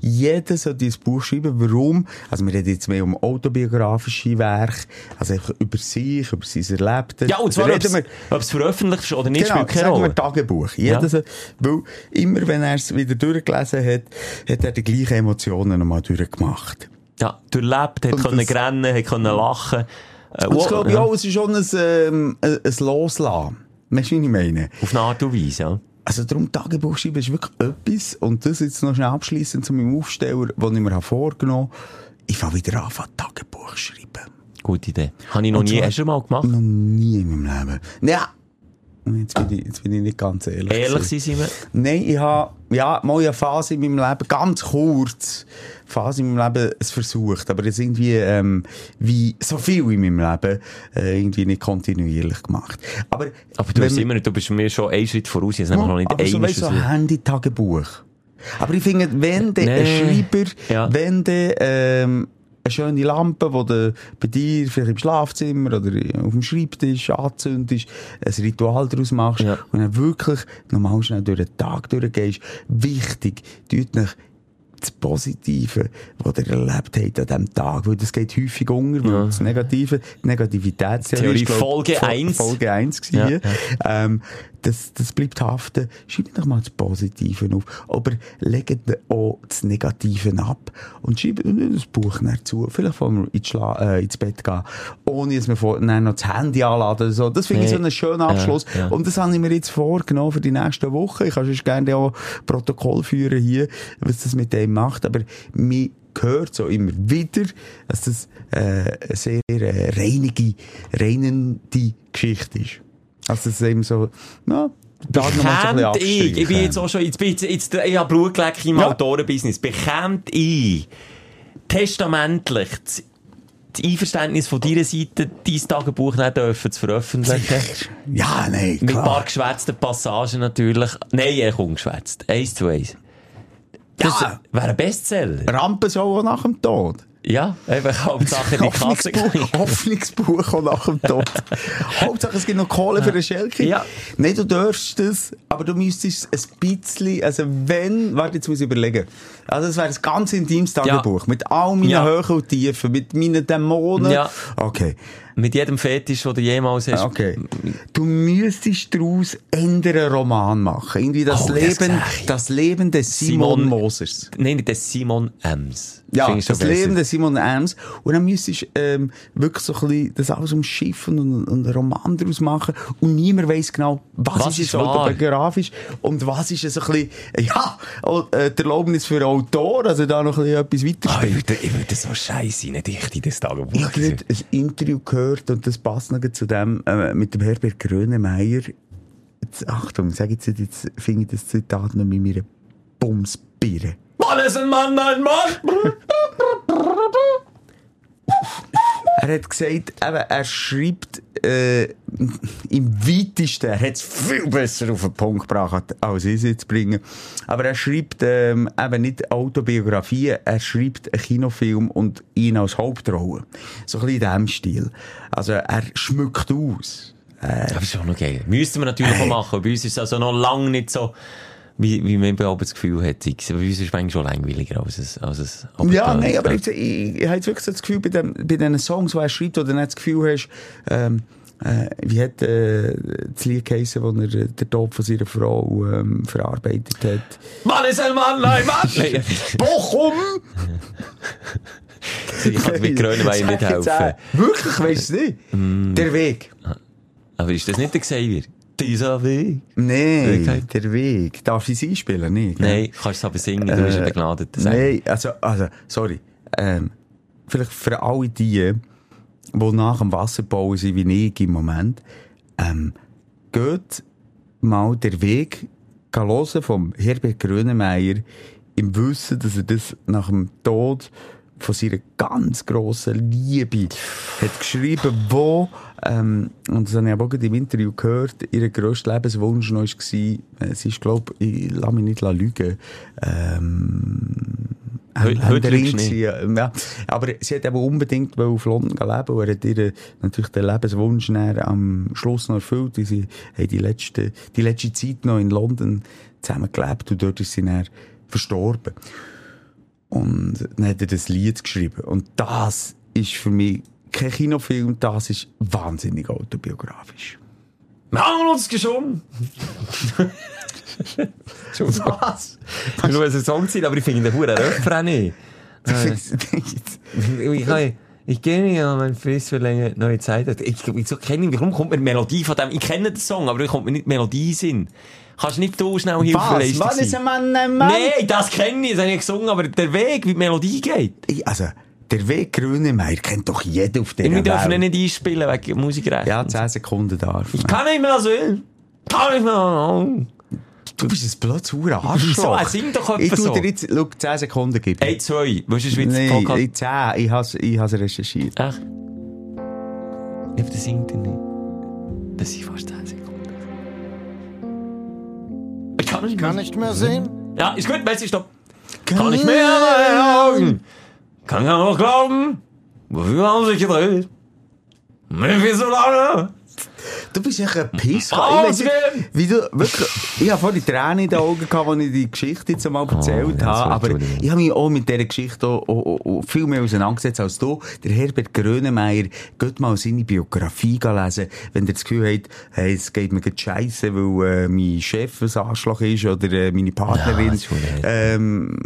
Jeder sollte ein Buch schreiben. Warum? Also, wir reden jetzt mehr um autobiografische Werke, also einfach über sich, über sein Erlebtes. Ja, und zwar, ob es, veröffentlicht ist oder nicht, Genau, spielt keine sagen wir Rolle. Tagebuch. Jeder Ja. so, weil immer, wenn er es wieder durchgelesen hat, hat er die gleichen Emotionen nochmal durchgemacht. Ja, durchlebt, hat Und können das- grennen, hat können lachen. Äh, Und das glaube ich ja, auch, es ist schon ein, ähm, ein, ein Loslassen. Weißt du, wie ich meine? Auf eine Art und Weise, ja. Also darum, Tagebuch schreiben ist wirklich etwas. Und das jetzt noch schnell abschließend zu meinem Aufsteller, den ich mir habe vorgenommen habe. Ich fange wieder an, Tagebuch schreiben. Gute Idee. Habe ich noch Und nie, hast du mal gemacht? Noch nie in meinem Leben. Ja. Jetzt bin ich, jetzt bin ich nicht ganz ehrlich. Ehrlich sein, sind wir? Nein, ich habe, ja, mal eine Phase in meinem Leben, ganz kurz, Phase in meinem Leben, es versucht, aber es irgendwie, ähm, wie so viel in meinem Leben, äh, irgendwie nicht kontinuierlich gemacht. Aber, Aber du, bist immer, nicht- du bist mir schon einen Schritt voraus, habe nämlich noch nicht aber so, weißt, so ein Handy-Tagebuch. Aber ich finde, wenn der Nee. Schreiber, Ja. wenn der, ähm, eine schöne Lampe, die du bei dir vielleicht im Schlafzimmer oder auf dem Schreibtisch anzündest, ein Ritual daraus machst Ja. und dann wirklich nochmal schnell durch den Tag durchgehst. Wichtig, tut nicht das Positive, was ihr erlebt habt an diesem Tag, weil das geht häufig unter, weil Ja. das Negative, die Negativitätstheorie Theorie Folge Fol- eins. Folge 1 Ja, gewesen. Ähm, das, das bleibt haften. Schreibt doch mal das Positive auf. Aber legt auch das Negative ab. Und schreibt nicht das Buch dazu. Vielleicht wollen wir ins, äh, ins Bett gehen, ohne dass wir vor, dann noch das Handy anladen oder so. Das finde ich Nee. so einen schönen Abschluss. Ja, ja. Und das habe ich mir jetzt vorgenommen für die nächsten Wochen. Ich kann sonst gerne auch Protokoll führen hier, was das mit dem macht. Aber mir gehört so immer wieder, dass das äh, eine sehr äh, reinige, reinende Geschichte ist. Also das ist eben so, ja, da mal so bisschen ich, ich bin jetzt auch schon, jetzt ich, jetzt, ich habe Blut geleckt im Ja. Autorenbusiness, bekämt ich testamentlich das, das Einverständnis von deiner Seite, dein Tagebuch nicht dürfen zu veröffentlichen? Ja, nein, Mit ein paar klar. geschwätzten Passagen natürlich. Nein, er kommt geschwätzt. Eins zu eins. Das Ja. wäre ein Bestseller. Rampen so nach dem Tod. Ja, einfach Hauptsache die Kasse. Hoffnungsbuch, auch nach dem Tod. Hauptsache es gibt noch Kohle für den Schelke. Ja. Nein, du darfst das, aber du müsstest ein bisschen, also wenn, warte, jetzt muss ich überlegen. Also es wäre ein ganz intimes Tagebuch. Mit all meinen Ja. Höhen und Tiefen, mit meinen Dämonen. Ja. Okay. Mit jedem Fetisch, den du jemals hast. Okay. Du müsstest daraus einen Roman machen. Irgendwie das Oh, das Leben, ich. das Leben des Simon, Simon- Mosers. Nein, nicht des Simon Ems. Ja, schon das Leben des Simon Ems. Und dann müsstest du ähm, wirklich so ein bisschen das alles umschiffen und, und einen Roman daraus machen. Und niemand weiss genau, was, Was ist wahr? autobiografisch und was ist so ein bisschen, ja, oh, äh, die Erlaubnis für Autor, also da noch ein bisschen etwas Ah, ich weiterspielen. würde, ich würde so scheiße in dicht in das Tagebuch. Ich gerade ein Interview gehört und das passt noch zu dem äh, mit dem Herbert Grönemeyer. Jetzt, Achtung, sag jetzt, jetzt finde ich das Zitat noch mit meiner Bumsbirne. Mann ist ein Mann, ein Mann! Er hat gesagt, eben, er schreibt äh, im weitesten, er hat es viel besser auf den Punkt gebracht, als ich es jetzt bringe. Aber er schreibt ähm, eben nicht Autobiografien, er schreibt einen Kinofilm und ihn als Hauptrolle. So ein bisschen in diesem Stil. Also er schmückt aus. Das ist auch noch geil. Müssten wir natürlich auch machen. Bei uns ist es also noch lange nicht so, wie, wie man aber das Gefühl hat. Bei uns ist es manchmal schon langweiliger als es, als es Ja, nein, aber ich, ich, ich habe jetzt wirklich so das Gefühl, bei, dem, bei diesen Songs, die er schreibt, wo du nicht das Gefühl hast, ähm, äh, wie hat äh, das Lied geheissen, wo er äh, den Tod von seiner Frau ähm, verarbeitet hat? Mann ist ein Mann, ein Mann! Nein, Bochum! ich kann mit Grönenwein nicht jetzt, helfen. Wirklich, weisst du nicht? Der Weg. Aber ist das nicht der Xavier? Dieser Weg? Nein, Okay. der Weg. Darf ich es einspielen? Nicht, gell? Nein, kannst du es aber singen, du bist ein begnadeter Sänger. Nein, also, also, sorry. Ähm, vielleicht für alle die, die nach dem Wasserbau sind, wie ich im Moment, ähm, geht mal den Weg hören vom Herbert Grönemeyer im Wissen, dass er das nach dem Tod von seiner ganz grossen Liebe hat geschrieben, wo, ähm, und das habe ich auch gerade im Interview gehört, ihr grösster Lebenswunsch noch war, äh, sie ist, glaub, ich lass mich nicht lügen, ähm, Heu- heute nicht. gewesen, ja. Aber sie hat eben unbedingt auf London leben und er hat ihr natürlich den Lebenswunsch am Schluss noch erfüllt. Sie haben die letzte, die letzte Zeit noch in London zusammen gelebt und dort ist sie dann verstorben. Und dann hat er das Lied geschrieben. Und das ist für mich kein Kinofilm, das ist wahnsinnig autobiografisch. Wir haben uns geschoben! Was? Ich will eine Song sein, aber ich finde den Huren Refrain nicht. Ich, ich, ich kenne ja mein Frist für länger neue Zeit. Ich, ich so kenne ihn. Warum kommt mir die Melodie von dem? Ich kenne den Song, aber ich kommt mir nicht die Melodie Sinn. Kannst du nicht du schnell Hilfe Was? leisten? Was ist ein Mann, ein Mann? Nein, das kenne ich, das habe ich gesungen, aber der Weg, wie die Melodie geht. Ich- Also, der Weg Grönemeyer kennt doch jeder auf der Wir dürfen ihn Welt. nicht einspielen wegen Musikrecht. Ja, 10 Sekunden darf Ich kann nicht mehr so. Kann nicht mehr. Du bist ein blödes Wieso? Arschloch. Er singt doch Ich etwa tu so. dir jetzt, schau, 10 Sekunden geben. Hey, zwei. Willst du Schweizer Nein, Podcast? ich 10. Ich ich has recherchiert. Echt? Ja, aber das singt er nicht. Das sind fast 10 Ich kann nicht mehr. Kann nicht mehr sehen. Ja, ist gut, Messi, stopp. Kann nicht mehr meine Augen. Kann ja noch glauben. Wofür haben sie sich gedreht? Wie so lange? Du bist echt ein Pisser. Aus Ich wie du, wirklich, ich habe vorhin Tränen in den Augen gehabt, als ich die Geschichte jetzt einmal erzählt ja, habe. Aber ich habe mich auch mit dieser Geschichte auch, auch, auch, viel mehr auseinandergesetzt als du. Der Herbert Grönemeyer, geht mal seine Biografie lesen, wenn ihr das Gefühl habt, hey, es geht mir gerade scheisse, weil äh, mein Chef ein Arschloch ist oder äh, meine Partnerin Ja, ähm,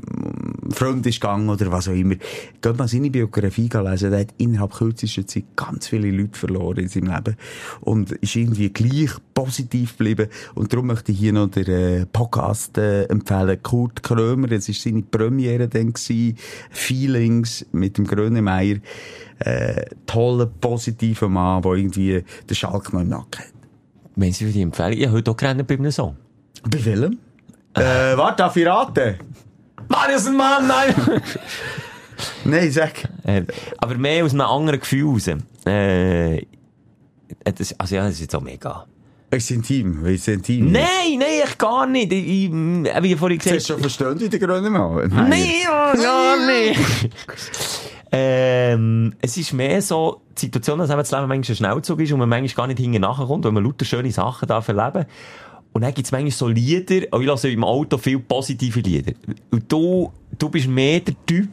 Freund ist gegangen oder was auch immer. Geht mal seine Biografie lesen. Der hat innerhalb kürzester Zeit ganz viele Leute verloren in seinem Leben. Und ist irgendwie gleich positiv geblieben. Und darum möchte ich hier noch den äh, Podcast äh, empfehlen. Kurt Krömer, das war seine Premiere dann gewesen. Feelings mit dem Grönemeyer. Äh, toller, positiver Mann, der irgendwie den Schalk noch im Nacken hat. Wenn Sie für die Empfehlung, ich habe heute auch gerannt bei einem Song. Bei welchem? Äh, warte, darf ich raten? Ist ein Mann, nein! Nein, sag. äh, aber mehr aus einem anderen Gefühl raus. Äh, das, also ja, das ist jetzt auch mega. Es ist intim, weil es intim ist. Nein, nein, ich gar nicht. Ich, ich, wie ich vorhin Du hast gesagt schon verstanden, wie der Grüne Mann? Nein, gar nicht. ähm, es ist mehr so die Situation, dass eben das Leben manchmal ein Schnellzug ist und man manchmal gar nicht hinten nachkommt, weil man lauter schöne Sachen darf erleben Und dann gibt es manchmal so Lieder, auch ich höre im Auto viel positive Lieder. Und du, du bist mehr der Typ,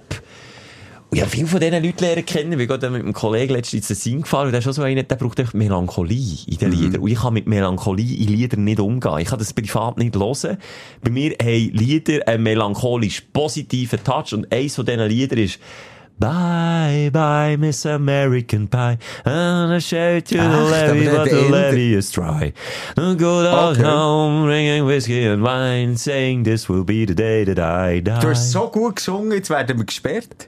ich habe viele von diesen Leuten lernen kennen, weil ich gerade mit einem Kollegen letztens ins Tessin gefahren und der ist schon so einer, der braucht echt Melancholie in den Liedern. Und ich kann mit Melancholie in Liedern nicht umgehen. Ich kann das privat nicht hören. Bei mir haben Lieder einen melancholisch positiven Touch und eins von diesen Liedern ist Bye, bye, Miss American Pie. And I show you to the Ach, levee, aber but the levee is dry. A good old Okay. home, bringing whiskey and wine, saying this will be the day that I die. Du hast so gut gesungen, jetzt werden wir gesperrt.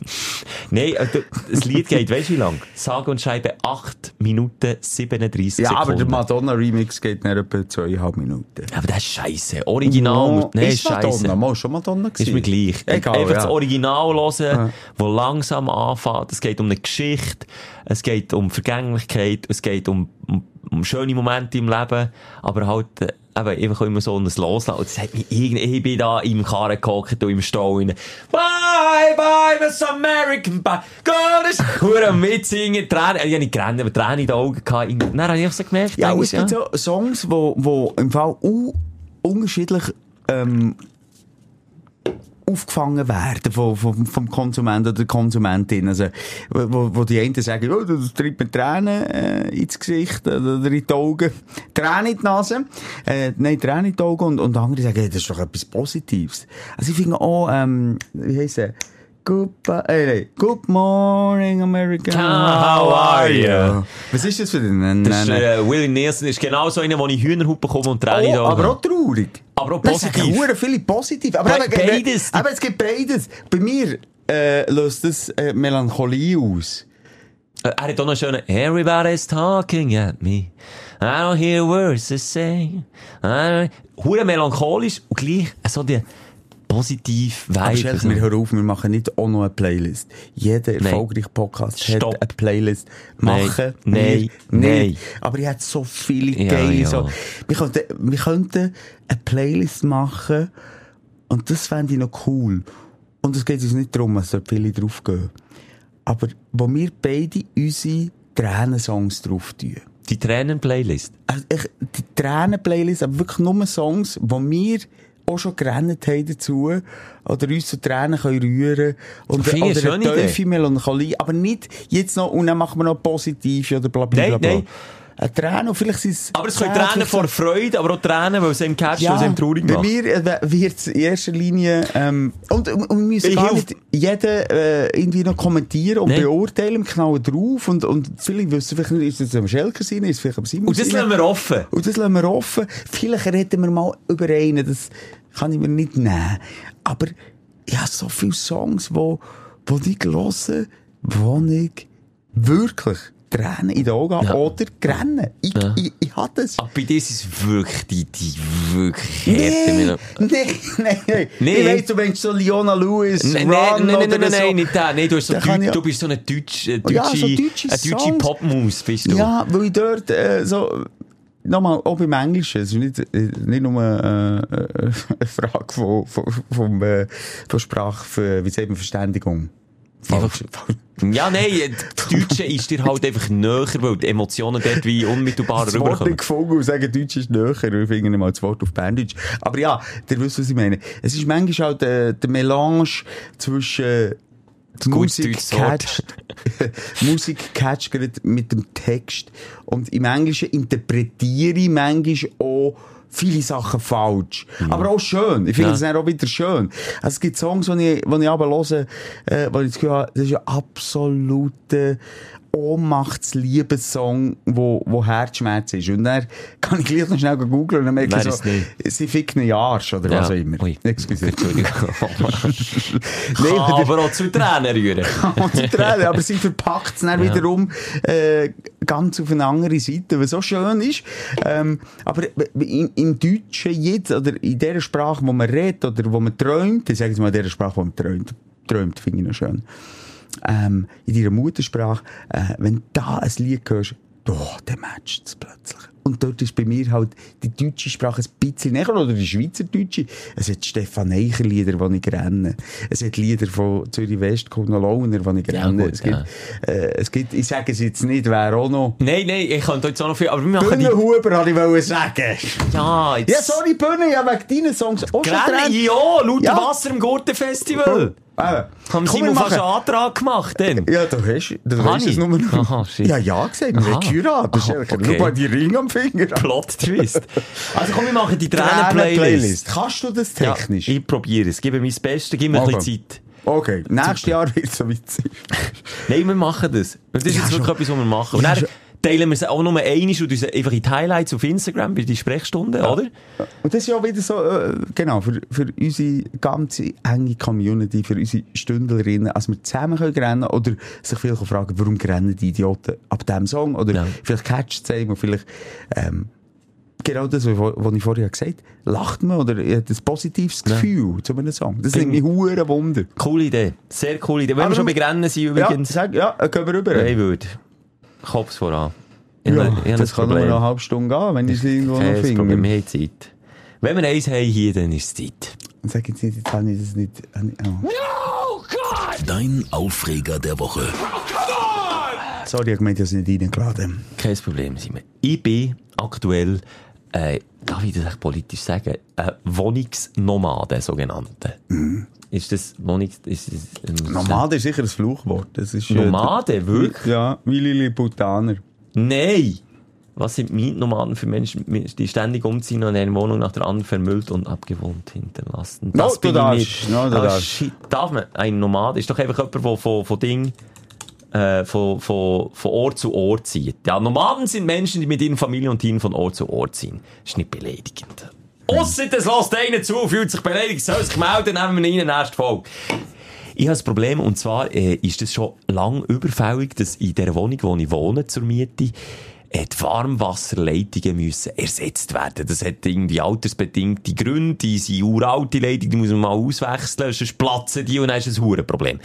Nein, äh, das Lied geht, weißt du wie lang? Sage und Scheibe 8 Minuten 37 Ja, aber Sekunden. der Madonna-Remix geht nach etwa zweieinhalb Minuten. aber das ist scheiße. Original, No, nein, ist. Madonna, mal schon Madonna Ist mir gleich. Egal, Einfach das ja. Original hören, wo langsam anfängt. Es geht um eine Geschichte, es geht um Vergänglichkeit, es geht um, um, um schöne Momente im Leben, aber halt, äh, eben, einfach immer so ein Loslassen. Und Das hat mich irgendwie, ich bin da im Karren gehockt und im Stall rein. Bye, bye, Miss American, bye. Gott ist, hure am mitsingen, Tränen, ich habe nicht gerannt, aber Tränen in den Augen gehabt. Dann habe ich so gemerkt, Ja, es gibt so Songs, wo, wo im Fall u unterschiedlich ähm, aufgefangen werden vom, vom, vom Konsumenten oder der Konsumentin. Also, wo, wo die einen sagen, oh, das treibt mir Tränen äh, ins Gesicht oder in die Augen. Tränen in die Nase. Äh, nein, Tränen in die Augen. Und, und andere sagen, hey, das ist doch etwas Positives. Also ich finde auch, ähm, wie heisst er? Good, äh, nein. Good morning, America. How are you? Was ist das für ein? Das ist, äh, Willie Nielsen ist genau so einer, wo ich Hühnerhaut bekomme und Tränen Oh, aber auch traurig. Aber auch positiv. hure viele positiv. Aber Be- eben, beides. Aber es gibt beides. Bei mir äh, löst das äh, Melancholie aus. Äh, Er hat auch noch einen schönen Everybody's talking at me. I don't hear words they say. Hure melancholisch und gleich so die positiv Aber Vibe. Schelke, so. wir hören auf, wir machen nicht auch noch eine Playlist. Jeder erfolgreiche Podcast Stopp. hat eine Playlist. Nein, Machen nein, nein. nicht. Aber ich hätte so viele Ja, geile ja. so. Wir könnten, wir könnten eine Playlist machen und das fände ich noch cool. Und es geht uns nicht darum, dass dort viele draufgehen. Aber wo wir beide unsere Tränensongs drauf tun. Die Tränen-Playlist. Also die Tränen-Playlist, aber wirklich nur Songs, wo wir auch schon gerannt haben dazu, oder uns zu Tränen können rühren und oder eine tiefe Melancholie, aber nicht jetzt noch, und dann machen wir noch positiv oder bla bla. bla. nein. Eine Träne, und vielleicht sind es... Aber es können Tränen vor Freude, aber auch Tränen, weil es ihm catcht, weil es ihm traurig bei macht. mir äh, wird es in erster Linie, ähm, und, und wir müssen Ich gar nicht jeden äh, irgendwie noch kommentieren und Nein. beurteilen, knallen drauf und, und viele wissen vielleicht nicht, ist es am Schelker sein, ist es vielleicht am Simon Und das lassen wir offen. Und das lassen wir offen. Vielleicht reden wir mal über einen, das kann ich mir nicht nehmen. Aber ich habe so viele Songs, wo, wo ich höre, wo ich wirklich Tränen in den Augen Ja. oder Grennen. Ich, Ja. ich, ich habe das. Aber bei dir ist es wirklich die, die wirklich Nee, harte nein, Melo- nein, nein. Nee. Ich weiss, du meinst so Leona Lewis, Nein, Run nein, nein, nein, nein, so. nein, nicht der. Nein, du, hast so Da Deut- ich- du bist so eine deutsche, äh, Ja, deutsche, so deutsche eine deutsche. Popmaus, bist du. Ja, weil ich dort äh, so... Nochmal, auch beim Englischen, es ist nicht, äh, nicht nur äh, äh, eine Frage von, von, von, äh, von Sprache, für, wie sagt man, Verständigung. Falsch. Ja, nein, das Deutsche ist dir halt einfach näher, weil die Emotionen dort wie unmittelbar Das Wort rüberkommen. nicht gefunden und sagen, Deutsch ist näher. Ich finde nicht mal das Wort auf Berndeutsch. Aber ja, ihr wisst, was ich meine. Es ist manchmal halt äh, der Melange zwischen äh, die Musik catcht, Musik catcht mit dem Text. Und im Englischen interpretiere ich manchmal auch viele Sachen falsch. Aber auch schön. Ich finde Ja. das dann auch wieder schön. Also es gibt Songs, die ich, die ich aber höre, äh, wo ich das Gefühl habe, das ist ein absoluter Ohnmachtsliebessong, wo, wo Herzschmerz ist. Und dann kann ich gleich noch schnell googeln und dann merke Nein, ich so, sie ficken einen Arsch oder was auch immer. Ui. Excuse. Entschuldigung. Nein, Kann aber- auch zu Tränen rühren. und die Tränen, aber sie verpackt es dann Ja. wiederum äh, ganz auf eine andere Seite, was so schön ist. Ähm, aber im, im Deutschen jetzt, oder in der Sprache, wo man redet, oder wo man träumt, ich sage jetzt mal in der Sprache, wo man träumt, träumt finde ich noch schön, ähm, in deiner Muttersprache, äh, wenn du da ein Lied hörst, oh, dann matcht es plötzlich. Und dort ist bei mir halt die deutsche Sprache ein bisschen näher, oder die Schweizerdeutsche. Es hat Stefan Eicher Lieder, die ich renne. Es hat Lieder von Zürich West, Kuno Launer, die ich Ja, renne. gut, es, gibt, ja. äh, es gibt, ich sage es jetzt nicht, wer auch noch. Nein, nein, ich könnte jetzt auch noch viel, aber wir machen die... Bühnenhuber, wollte ich wollen sagen. Ja, jetzt... Ja, sorry, Bühne, ja, wegen deinen Songs auch schon Grenne, dran. ja, lauter Ja. Wasser im Gurtenfestival. Äh, Haben Simon fast einen Antrag gemacht, dann? Ja, du hast, du weißt es nur noch. Aha, shit. Ja, ja, gesagt, wir haben geheiratet. Aha, okay. Schau mal die Ring am Finger. Plot-Twist. Also komm, wir machen die Tränen-Playlist. Kannst du das Ja, technisch? ich probiere es. Gebe mein Bestes, gib mir ein Okay. bisschen Zeit. Okay, nächstes Jahr wird es so weit sein. Nein, wir machen das. Das ist Ja, jetzt wirklich schon. etwas, was wir machen. Und Ja, dann schon. Teilen wir es auch nur einmal und einfach in die Highlights auf Instagram bei die Sprechstunde, oder? Und das ist ja wieder so, äh, genau, für, für unsere ganze enge Community, für unsere Stündlerinnen, als wir zusammen können rennen oder sich vielleicht auch fragen, warum rennen die Idioten ab diesem Song? Oder Ja. vielleicht catcht es und vielleicht, ähm, genau das, was ich vorher gesagt habe, lacht man oder hat ein positives Ja. Gefühl zu einem Song. Das nimmt mich hure Wunder. Coole Idee. Sehr coole Idee. Wenn Aber wir schon bei Rennen sind Ja, übrigens, sag, ja, gehen wir rüber. ja, ich würde. Kopf voran. Ich Ja, habe- ich das kann nur eine halbe Stunde gehen, wenn ich es irgendwo noch Kein Problem, finde. wir haben Zeit. Wenn wir eins haben hier, dann ist es Zeit. Sag jetzt nicht, jetzt habe ich das nicht. habe ich- Oh. Dein Aufreger der Woche. Sorry, ich meinte das nicht reingeladen. Kein Problem, Simon. Ich bin aktuell, äh, darf ich das echt politisch sagen, ein Wohnungsnomade, sogenannte. Ist das Wohnung... Ist, ist, ähm, Nomade ist sicher ein Fluchwort. Das ist, äh, Nomade, wirklich? Ja, wie Lilliputaner. Nein! Was sind Mietnomaden für Menschen, die ständig umziehen und eine Wohnung nach der anderen vermüllt und abgewohnt hinterlassen? No, Das du bin ich darfst. nicht. No, du Ah, darfst. shit. Darf man? Ein Nomade ist doch einfach jemand, der von, von Ding, äh, von, von, von Ort zu Ort zieht. Ja, Nomaden sind Menschen, die mit ihren Familien und Tieren von Ort zu Ort ziehen. Das ist nicht beleidigend. Ausser das lässt einer zu, fühlt sich beleidigt, soll sich melden, nehmen wir ihn in der nächsten Folge. Ich habe ein Problem, und zwar äh, ist es schon lang überfällig, dass in der Wohnung, wo ich wohne, zur Miete, die Warmwasserleitungen müssen ersetzt werden. Das hat irgendwie altersbedingte Gründe, die sind uralte Leitungen, die muss man mal auswechseln, sonst platzen die und dann ist es ein Hurenproblem.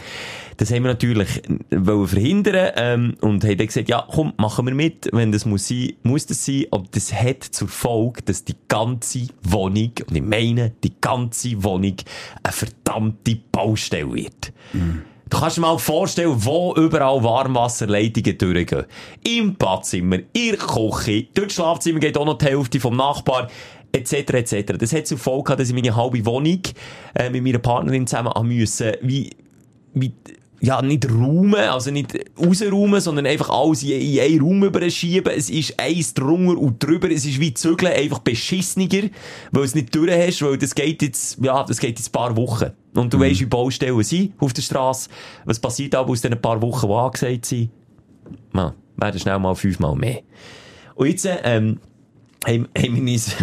Das haben wir natürlich wollen verhindern ähm, und haben dann gesagt, ja komm, machen wir mit, wenn das muss sein, muss das sein, aber das hat zur Folge, dass die ganze Wohnung, und ich meine die ganze Wohnung, eine verdammte Baustelle wird. Du kannst dir mal vorstellen, wo überall Warmwasserleitungen durchgehen. Im Badzimmer, in der Küche, durch das Schlafzimmer geht auch noch die Hälfte vom Nachbar, etc., etc. Das hat zur Folge gehabt, dass ich meine halbe Wohnung äh, mit meiner Partnerin zusammen haben müssen, wie, wie, ja, nicht räumen, also nicht rausräumen, sondern einfach alles in, in einen Raum überschieben. Es ist eins drunter und drüber. Es ist wie Zügeln, einfach beschissener, weil du es nicht durch hast, weil das geht jetzt, ja, das geht jetzt ein paar Wochen. Und du weisst, wie Baustellen sind auf der Straße. Was passiert aber aus den paar Wochen, die angesagt sind? Man, werden schnell mal fünfmal mehr. Und jetzt, ähm, haben, haben wir uns,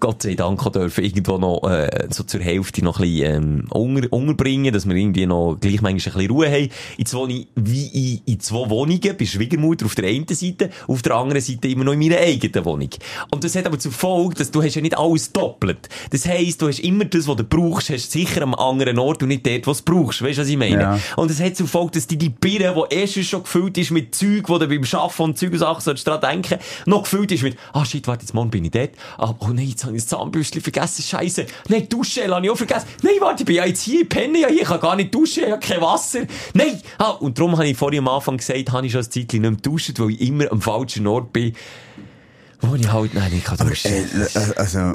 Gott sei Dank, auch dürfen irgendwo noch, äh, so zur Hälfte noch ein bisschen, ähm, unter, unterbringen, dass wir irgendwie noch gleich manchmal ein bisschen Ruhe haben. Jetzt wohne ich wie in, in zwei Wohnungen, bei Schwiegermutter auf der einen Seite, auf der anderen Seite immer noch in meiner eigenen Wohnung. Und das hat aber zur Folge, dass du hast ja nicht alles doppelt. Das heisst, du hast immer das, was du brauchst, hast sicher am anderen Ort und nicht dort, was du brauchst. Weißt du, was ich meine? Ja. Und es hat zur Folge, dass die, die Birne, die erst schon gefüllt ist mit Zeug, wo du beim Schaffen und Zeug und Sachen solltest dran denken, noch gefüllt ist mit, ah shit, warte, jetzt morgen bin ich dort. Ah, oh nein, jetzt habe ich das Zahnbürstchen vergessen, scheiße. Nein, Dusche habe ich auch vergessen. Nein, warte, ich bin ja jetzt hier, ich penne ja hier, ich kann gar nicht duschen, ich habe kein Wasser. Nein! Ah, und darum habe ich vorhin am Anfang gesagt, habe ich schon ein Zeitchen nicht mehr geduscht, weil ich immer am falschen Ort bin, wo ich halt, nein, ich kann duschen. Äh, äh, also,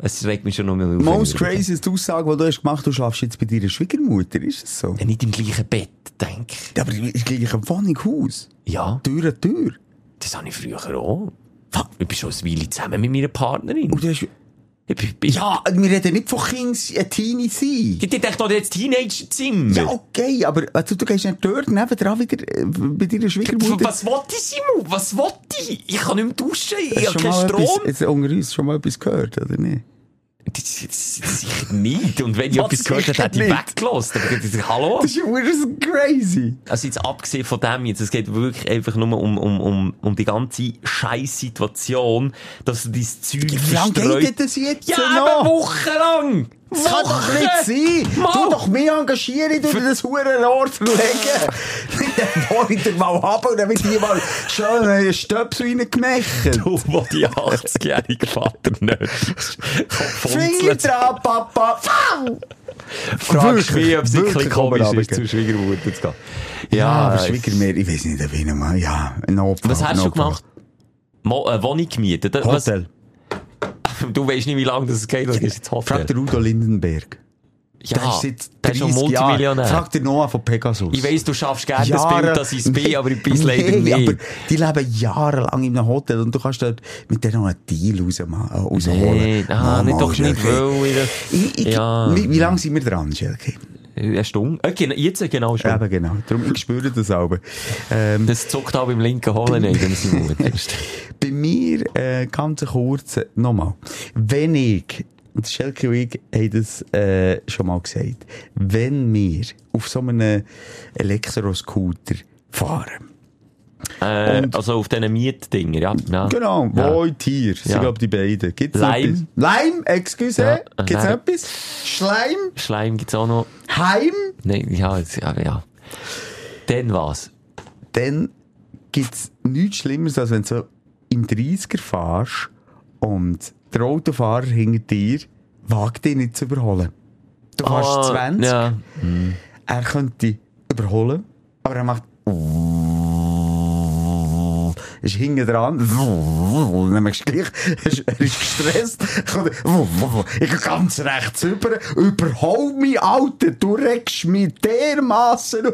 es regt mich schon noch mal auf. most crazy ist die Aussage, die du hast gemacht, du schaffst jetzt bei deiner Schwiegermutter, ist es so? Ja, Nicht im gleichen Bett, denke ich. Ja, aber im gleichen Wohnungshaus. Ja, Tür an Tür. das habe ich früher auch. Ich bin schon eine Weile zusammen mit meiner Partnerin. Und du hast, ja, wir reden nicht von Kinds, ein Teenie sein. Ich dachte doch jetzt Teenage-Zimmer. Ja, okay, aber also, du gehst nicht dort nebendran wieder äh, bei deiner Schwiegermutter. Was wollte ich, Simon? Was wollte ich? Ich kann nicht mehr duschen, ich habe keinen Strom. etwas, jetzt unter uns schon mal etwas gehört, oder nicht? Das, das, das sicher nicht. Und wenn ich Was, etwas gehört hätte, hätte ich weggelassen. Aber ich dachte, hallo? Das ist crazy. Also jetzt abgesehen von dem jetzt, es geht wirklich einfach nur um, um, um, um die ganze Scheiß-Situation, dass du dein Zeug Wie lange verstreut- geht das jetzt Ja, noch? eben wochenlang! Das kann doch nicht sein! Mal. Du doch mich engagieren, du das Hurenrohr verlegen! Dann hol ich dir mal ab und dann wird hier mal schön einen Stöpsel reingemacht. Du, wo die 80-jährige Vater nicht Finger dran, Papa! Fragst mich, ob es ein bisschen komisch ist, zu Schwiegermutter zu gehen. Ja, aber äh, Schwiegermeer, ich weiß nicht, ob ich mal, ja, ein Notfall. Was hast du gemacht? Mo eine Wohnung gemietet? Das- was- Hotel. Du weißt nicht, wie lange das geht, das ist jetzt Frag Hotel. den Udo Lindenberg. Ja, der ist schon 30 Jahren. Multimillionär. Frag den Noah von Pegasus. Ich weiss, du schaffst gerne das Jahre- Bild, dass ich es bin, Nee, aber ich bin es leider nee, nicht. aber die leben jahrelang in einem Hotel und du kannst dort mit denen noch einen Deal äh, rausholen. Nee, ah, nicht doch nicht, weil ich, Ich, ich, Ja. wie, wie lange sind wir dran, Schelke? Eine Stunde? Äh, genau, jetzt genau schon. Eben genau. Darum, ich spüre das aber. Ähm, Das zuckt auch beim linken Holen nicht, wenn es ist. bei mir, äh, ganz kurz, nochmal. Wenn ich, und Schelke und ich haben das äh, schon mal gesagt, wenn wir auf so einem Elektroscooter fahren, Äh, Und- also auf diesen Mietdinger, ja. ja. Genau, Ja. wo Tier, sind Ja. glaub die beiden. Gibt's etwas? Lime, excuse, Ja, äh, gibt's nein. etwas? Schleim, Schleim gibt's auch noch. Heim, Nein, ja, jetzt, ja, ja. Dann was? dann gibt's nichts Schlimmeres, als wenn du so im 30er fahrst und der Autofahrer hinter dir wagt dich nicht zu überholen. Du fährst Ah, 20, Ja. er könnte dich überholen, aber er macht ist hinten dran. Und dann merkst du gleich, er ist gestresst. Ich gehe ganz rechts über, überhol mich, Alter, du regst mich dermassen.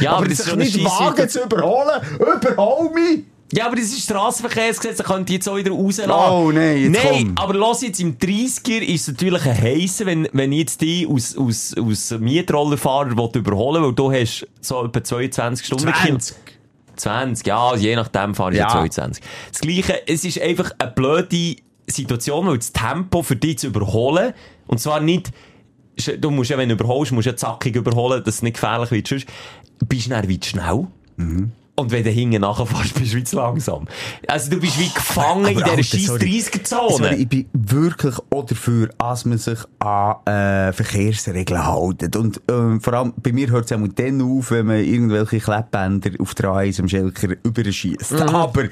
Ja, aber aber das ist nicht wagen zu überholen, überhol mich. Ja, aber das ist Straßenverkehrsgesetz, da könnt ihr jetzt auch wieder rauslassen. Oh, nein, jetzt Nein, komm. aber los jetzt im 30er ist es natürlich ein heissen, wenn, wenn ich jetzt die aus, aus, aus Mietrollerfahrer will überholen weil du hast so etwa 22 Stunden. 20. 20, ja, je nachdem fahre ich ja. Ja. 22. Das Gleiche, es ist einfach eine blöde Situation, weil das Tempo für dich zu überholen, und zwar nicht, du musst ja, wenn du überholst, musst du ja zackig überholen, dass es nicht gefährlich wird, sonst bist du dann wie zu schnell. Mhm. Und wenn du hinten nachfährst, bist du wie zu langsam. Also du bist wie gefangen in Aber dieser Alter, scheiß sorry. 30er-Zone. Sorry, ich bin wirklich auch dafür, dass man sich an äh, Verkehrsregeln hält. Und ähm, vor allem, bei mir hört es auch dann auf, wenn man irgendwelche Klebbänder auf der A1 am Schelker überschießt. Mhm. Aber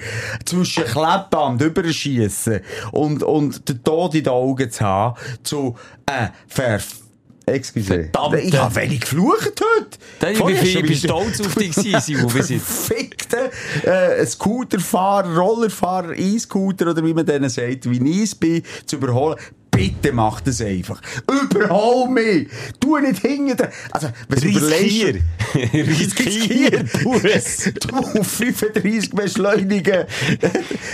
zwischen Kletbband überschießen und, und den Tod in den Augen zu haben, zu äh, verf... Excuse. Verdammte- Ich habe wenig geflucht heute. Ich bin- schon ich bin stolz auf dich gewesen, Simon, verfickten äh, Scooterfahrer, Rollerfahrer, E-Scooter oder wie man denen sagt, wie ich es bin, zu überholen. Bitte mach das einfach. Überhol mich! Tu nicht hinten. Also, du Riskier. Riskier, pures. Du auf 35 beschleunigen.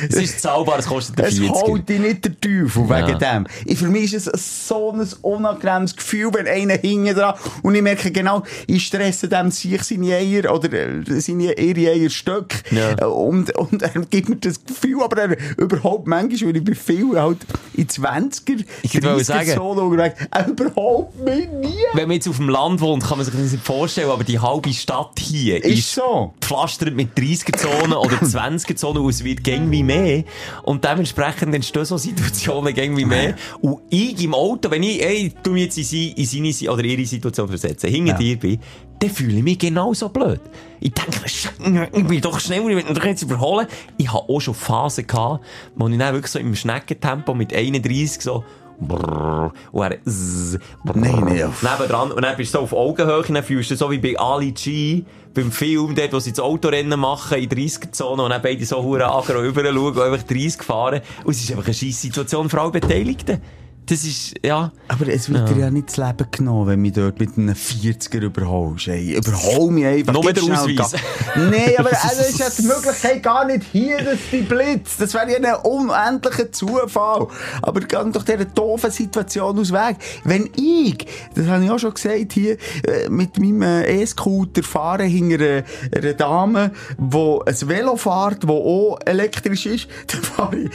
Es ist zahlbar, es kostet Es 40. holt dich nicht der Teufel Ja. wegen dem. Ich, für mich ist es so ein unangenehmes Gefühl, wenn einer hinten dran und ich merke genau, ich stresse dem sich seine Eier oder äh, seine ihre Eierstöcke Ja. Äh, und, und er gibt mir das Gefühl, aber er überhaupt manchmal, weil ich bei vielen halt in 20er, Ich 30er sagen- Solo er überhaupt mich nie. Wenn man jetzt auf dem Land wohnt, kann man sich das nicht vorstellen, aber die halbe Stadt hier Ist ist, so. gepflastert mit 30er-Zonen oder 20er-Zonen und es wird wie mehr. Und dementsprechend entstehen so Situationen gäng wie mehr. Und ich im Auto, wenn ich, ey, tu mich jetzt in, sie, in seine oder ihre Situation versetzen, hinter Ja. dir bin, dann fühle ich mich genauso blöd. Ich denke, «Sch- ich bin doch schneller, ich will doch jetzt überholen. Ich habe auch schon Phasen gehabt, wo ich dann wirklich so im Schneckentempo mit 31 so, brrr, und er, zzz, Nein, nein, nebendran. Und dann bist du so auf Augenhöhe, dann fühlst du so wie bei Ali G, beim Film, dort, wo sie das Autorennen machen, in 30er-Zone, und dann beide so hure agro rüber schauen und einfach 30 fahren. Und es ist einfach eine scheisse Situation für alle Beteiligten. Das ist, ja. Aber es wird Ja. dir ja nicht das Leben genommen, wenn du dort mit einem 40er überholst. Ey. Überhol mich einfach. Nur Gib der Ausweis. Nein, aber also, es ist ja die Möglichkeit gar nicht hier, dass die Blitz. Das wäre ja ein unendlicher Zufall. Aber gang doch dieser doofen Situation aus Weg. Wenn ich, das habe ich auch schon gesagt hier, äh, mit meinem äh, E-Scooter fahre hinter einer, einer Dame, die ein Velo fährt, das auch elektrisch ist, dann fahre ich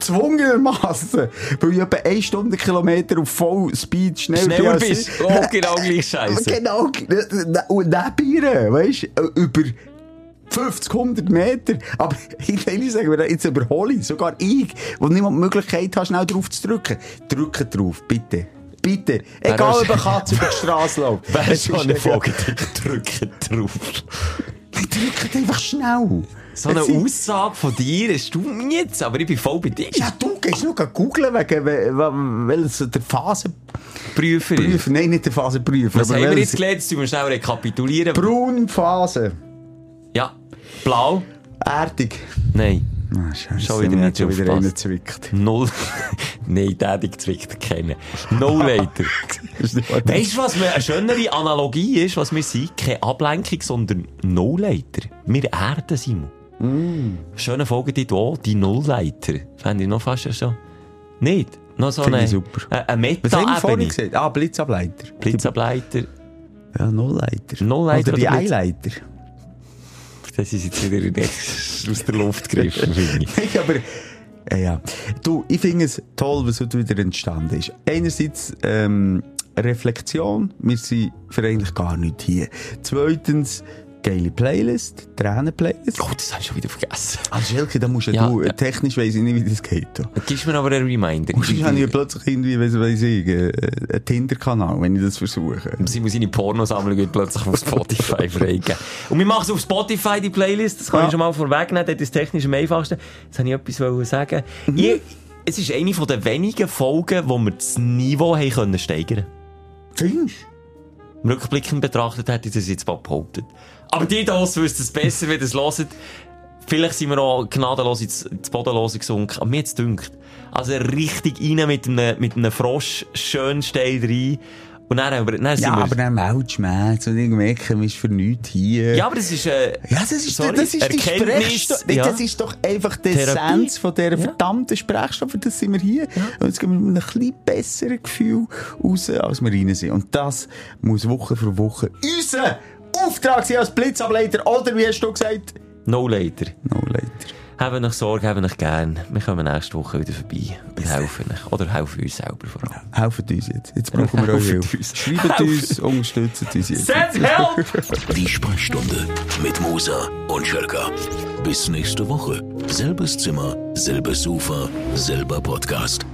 zwungenermassen, weil ich etwa 1 Stundenkilometer auf Vollspeed schneller, Schneller bist. Oh, genau gleich scheiße. Genau, und neben ihr, weißt du, über 50, 100 Meter. Aber ich will sagen, jetzt überhole ich, sogar ich, wo niemand die Möglichkeit hat, schnell drauf zu drücken. Drücke drauf, bitte. Bitte. Egal, ob eine Katze über die Straße läuft. Es schon eine. Folge, drücken drauf. Drückt einfach schnell. So eine Aussage von dir, hast du jetzt, aber ich bin voll bei dir. Ja, du gehst nur googeln, wegen, weil es der Phasenprüfer, Prüfer ist. nein, nicht der Phasenprüfer, Was haben wir jetzt gelernt? Jetzt tun wir schnell rekapitulieren. Braunphase. ja. Blau? Erdig. Nein. Ah, Scheiße, Schon wieder nicht schon wieder zwickt. Null. Nein, der dich gezwickt kennen. No later. Weißt du, was mir eine schönere Analogie ist, was wir sind? Keine Ablenkung, sondern No-Later. Wir erden, Simon. Mm. Schöne Folge die hier, die Nullleiter. Fände ich noch fast schon. Nicht? Noch so Finde eine, ich super. eine, eine Was haben wir vorhin gesagt? Ah, Blitzableiter. Blitzableiter. Ja, Nullleiter. Nullleiter Oder die Eileiter. Das ist jetzt wieder aus der Luft gegriffen, finde ich. Aber, äh, ja. Du, ich finde es toll, was heute wieder entstanden ist. Einerseits, ähm, Reflexion. Wir sind für eigentlich gar nicht hier. Zweitens, geile Playlist. Tränen-Playlist. Oh, das habe ich schon wieder vergessen. Also, Schelke, da musst ja, Ja, du, ja. technisch weiss ich nicht, wie das geht. Da. Gibst mir aber einen Reminder. Sonst habe ich plötzlich irgendwie, weiss, weiss ich, äh, einen Tinder-Kanal, wenn ich das versuche. Simon seine Pornosammlung plötzlich auf Spotify freigeben. Und wir machen es auf Spotify, die Playlist. Das kann Ja. ich schon mal vorwegnehmen. Das ist technisch am einfachsten. Jetzt habe ich etwas sagen. Ich, es ist eine von der wenigen Folgen, wo wir das Niveau haben können steigern Findest Im Rückblickend betrachtet hätte ich das jetzt mal behauptet. Aber die da wissen es besser, wenn ihr es hört. vielleicht sind wir auch gnadenlos ins, ins Bodenlose gesunken. Aber mir hat's dünkt. Also richtig rein mit einem, mit einem Frosch, schön steil rein. Und dann, haben wir, dann sind Ja, wir... aber dann meldest du mich und ich merke, man ist für nichts hier. ja, aber das ist... Äh, Ja, das ist, sorry, das ist die Erkenntnis, Sprechstunde. ja. Das ist doch einfach die Therapie. Essenz von dieser verdammten Sprechstunde. Für das sind wir hier. Und jetzt gehen wir mit einem bisschen besseren Gefühl raus, als wir rein sind. Und das muss Woche für Woche unser Auftrag sein als Blitzableiter. Oder wie hast du gesagt? no later. No later. Haben euch Sorge, haben euch gern. Wir kommen nächste Woche wieder vorbei und helfen euch. Oder helfen uns selber vor allem. Helft uns jetzt. Jetzt brauchen wir eure Hilfe. uns. Schreibt uns, unterstützt uns jetzt. Send help! Die Sprechstunde mit Musa und Schelka. Bis nächste Woche. Selbes Zimmer, selbes Sofa, selber Podcast.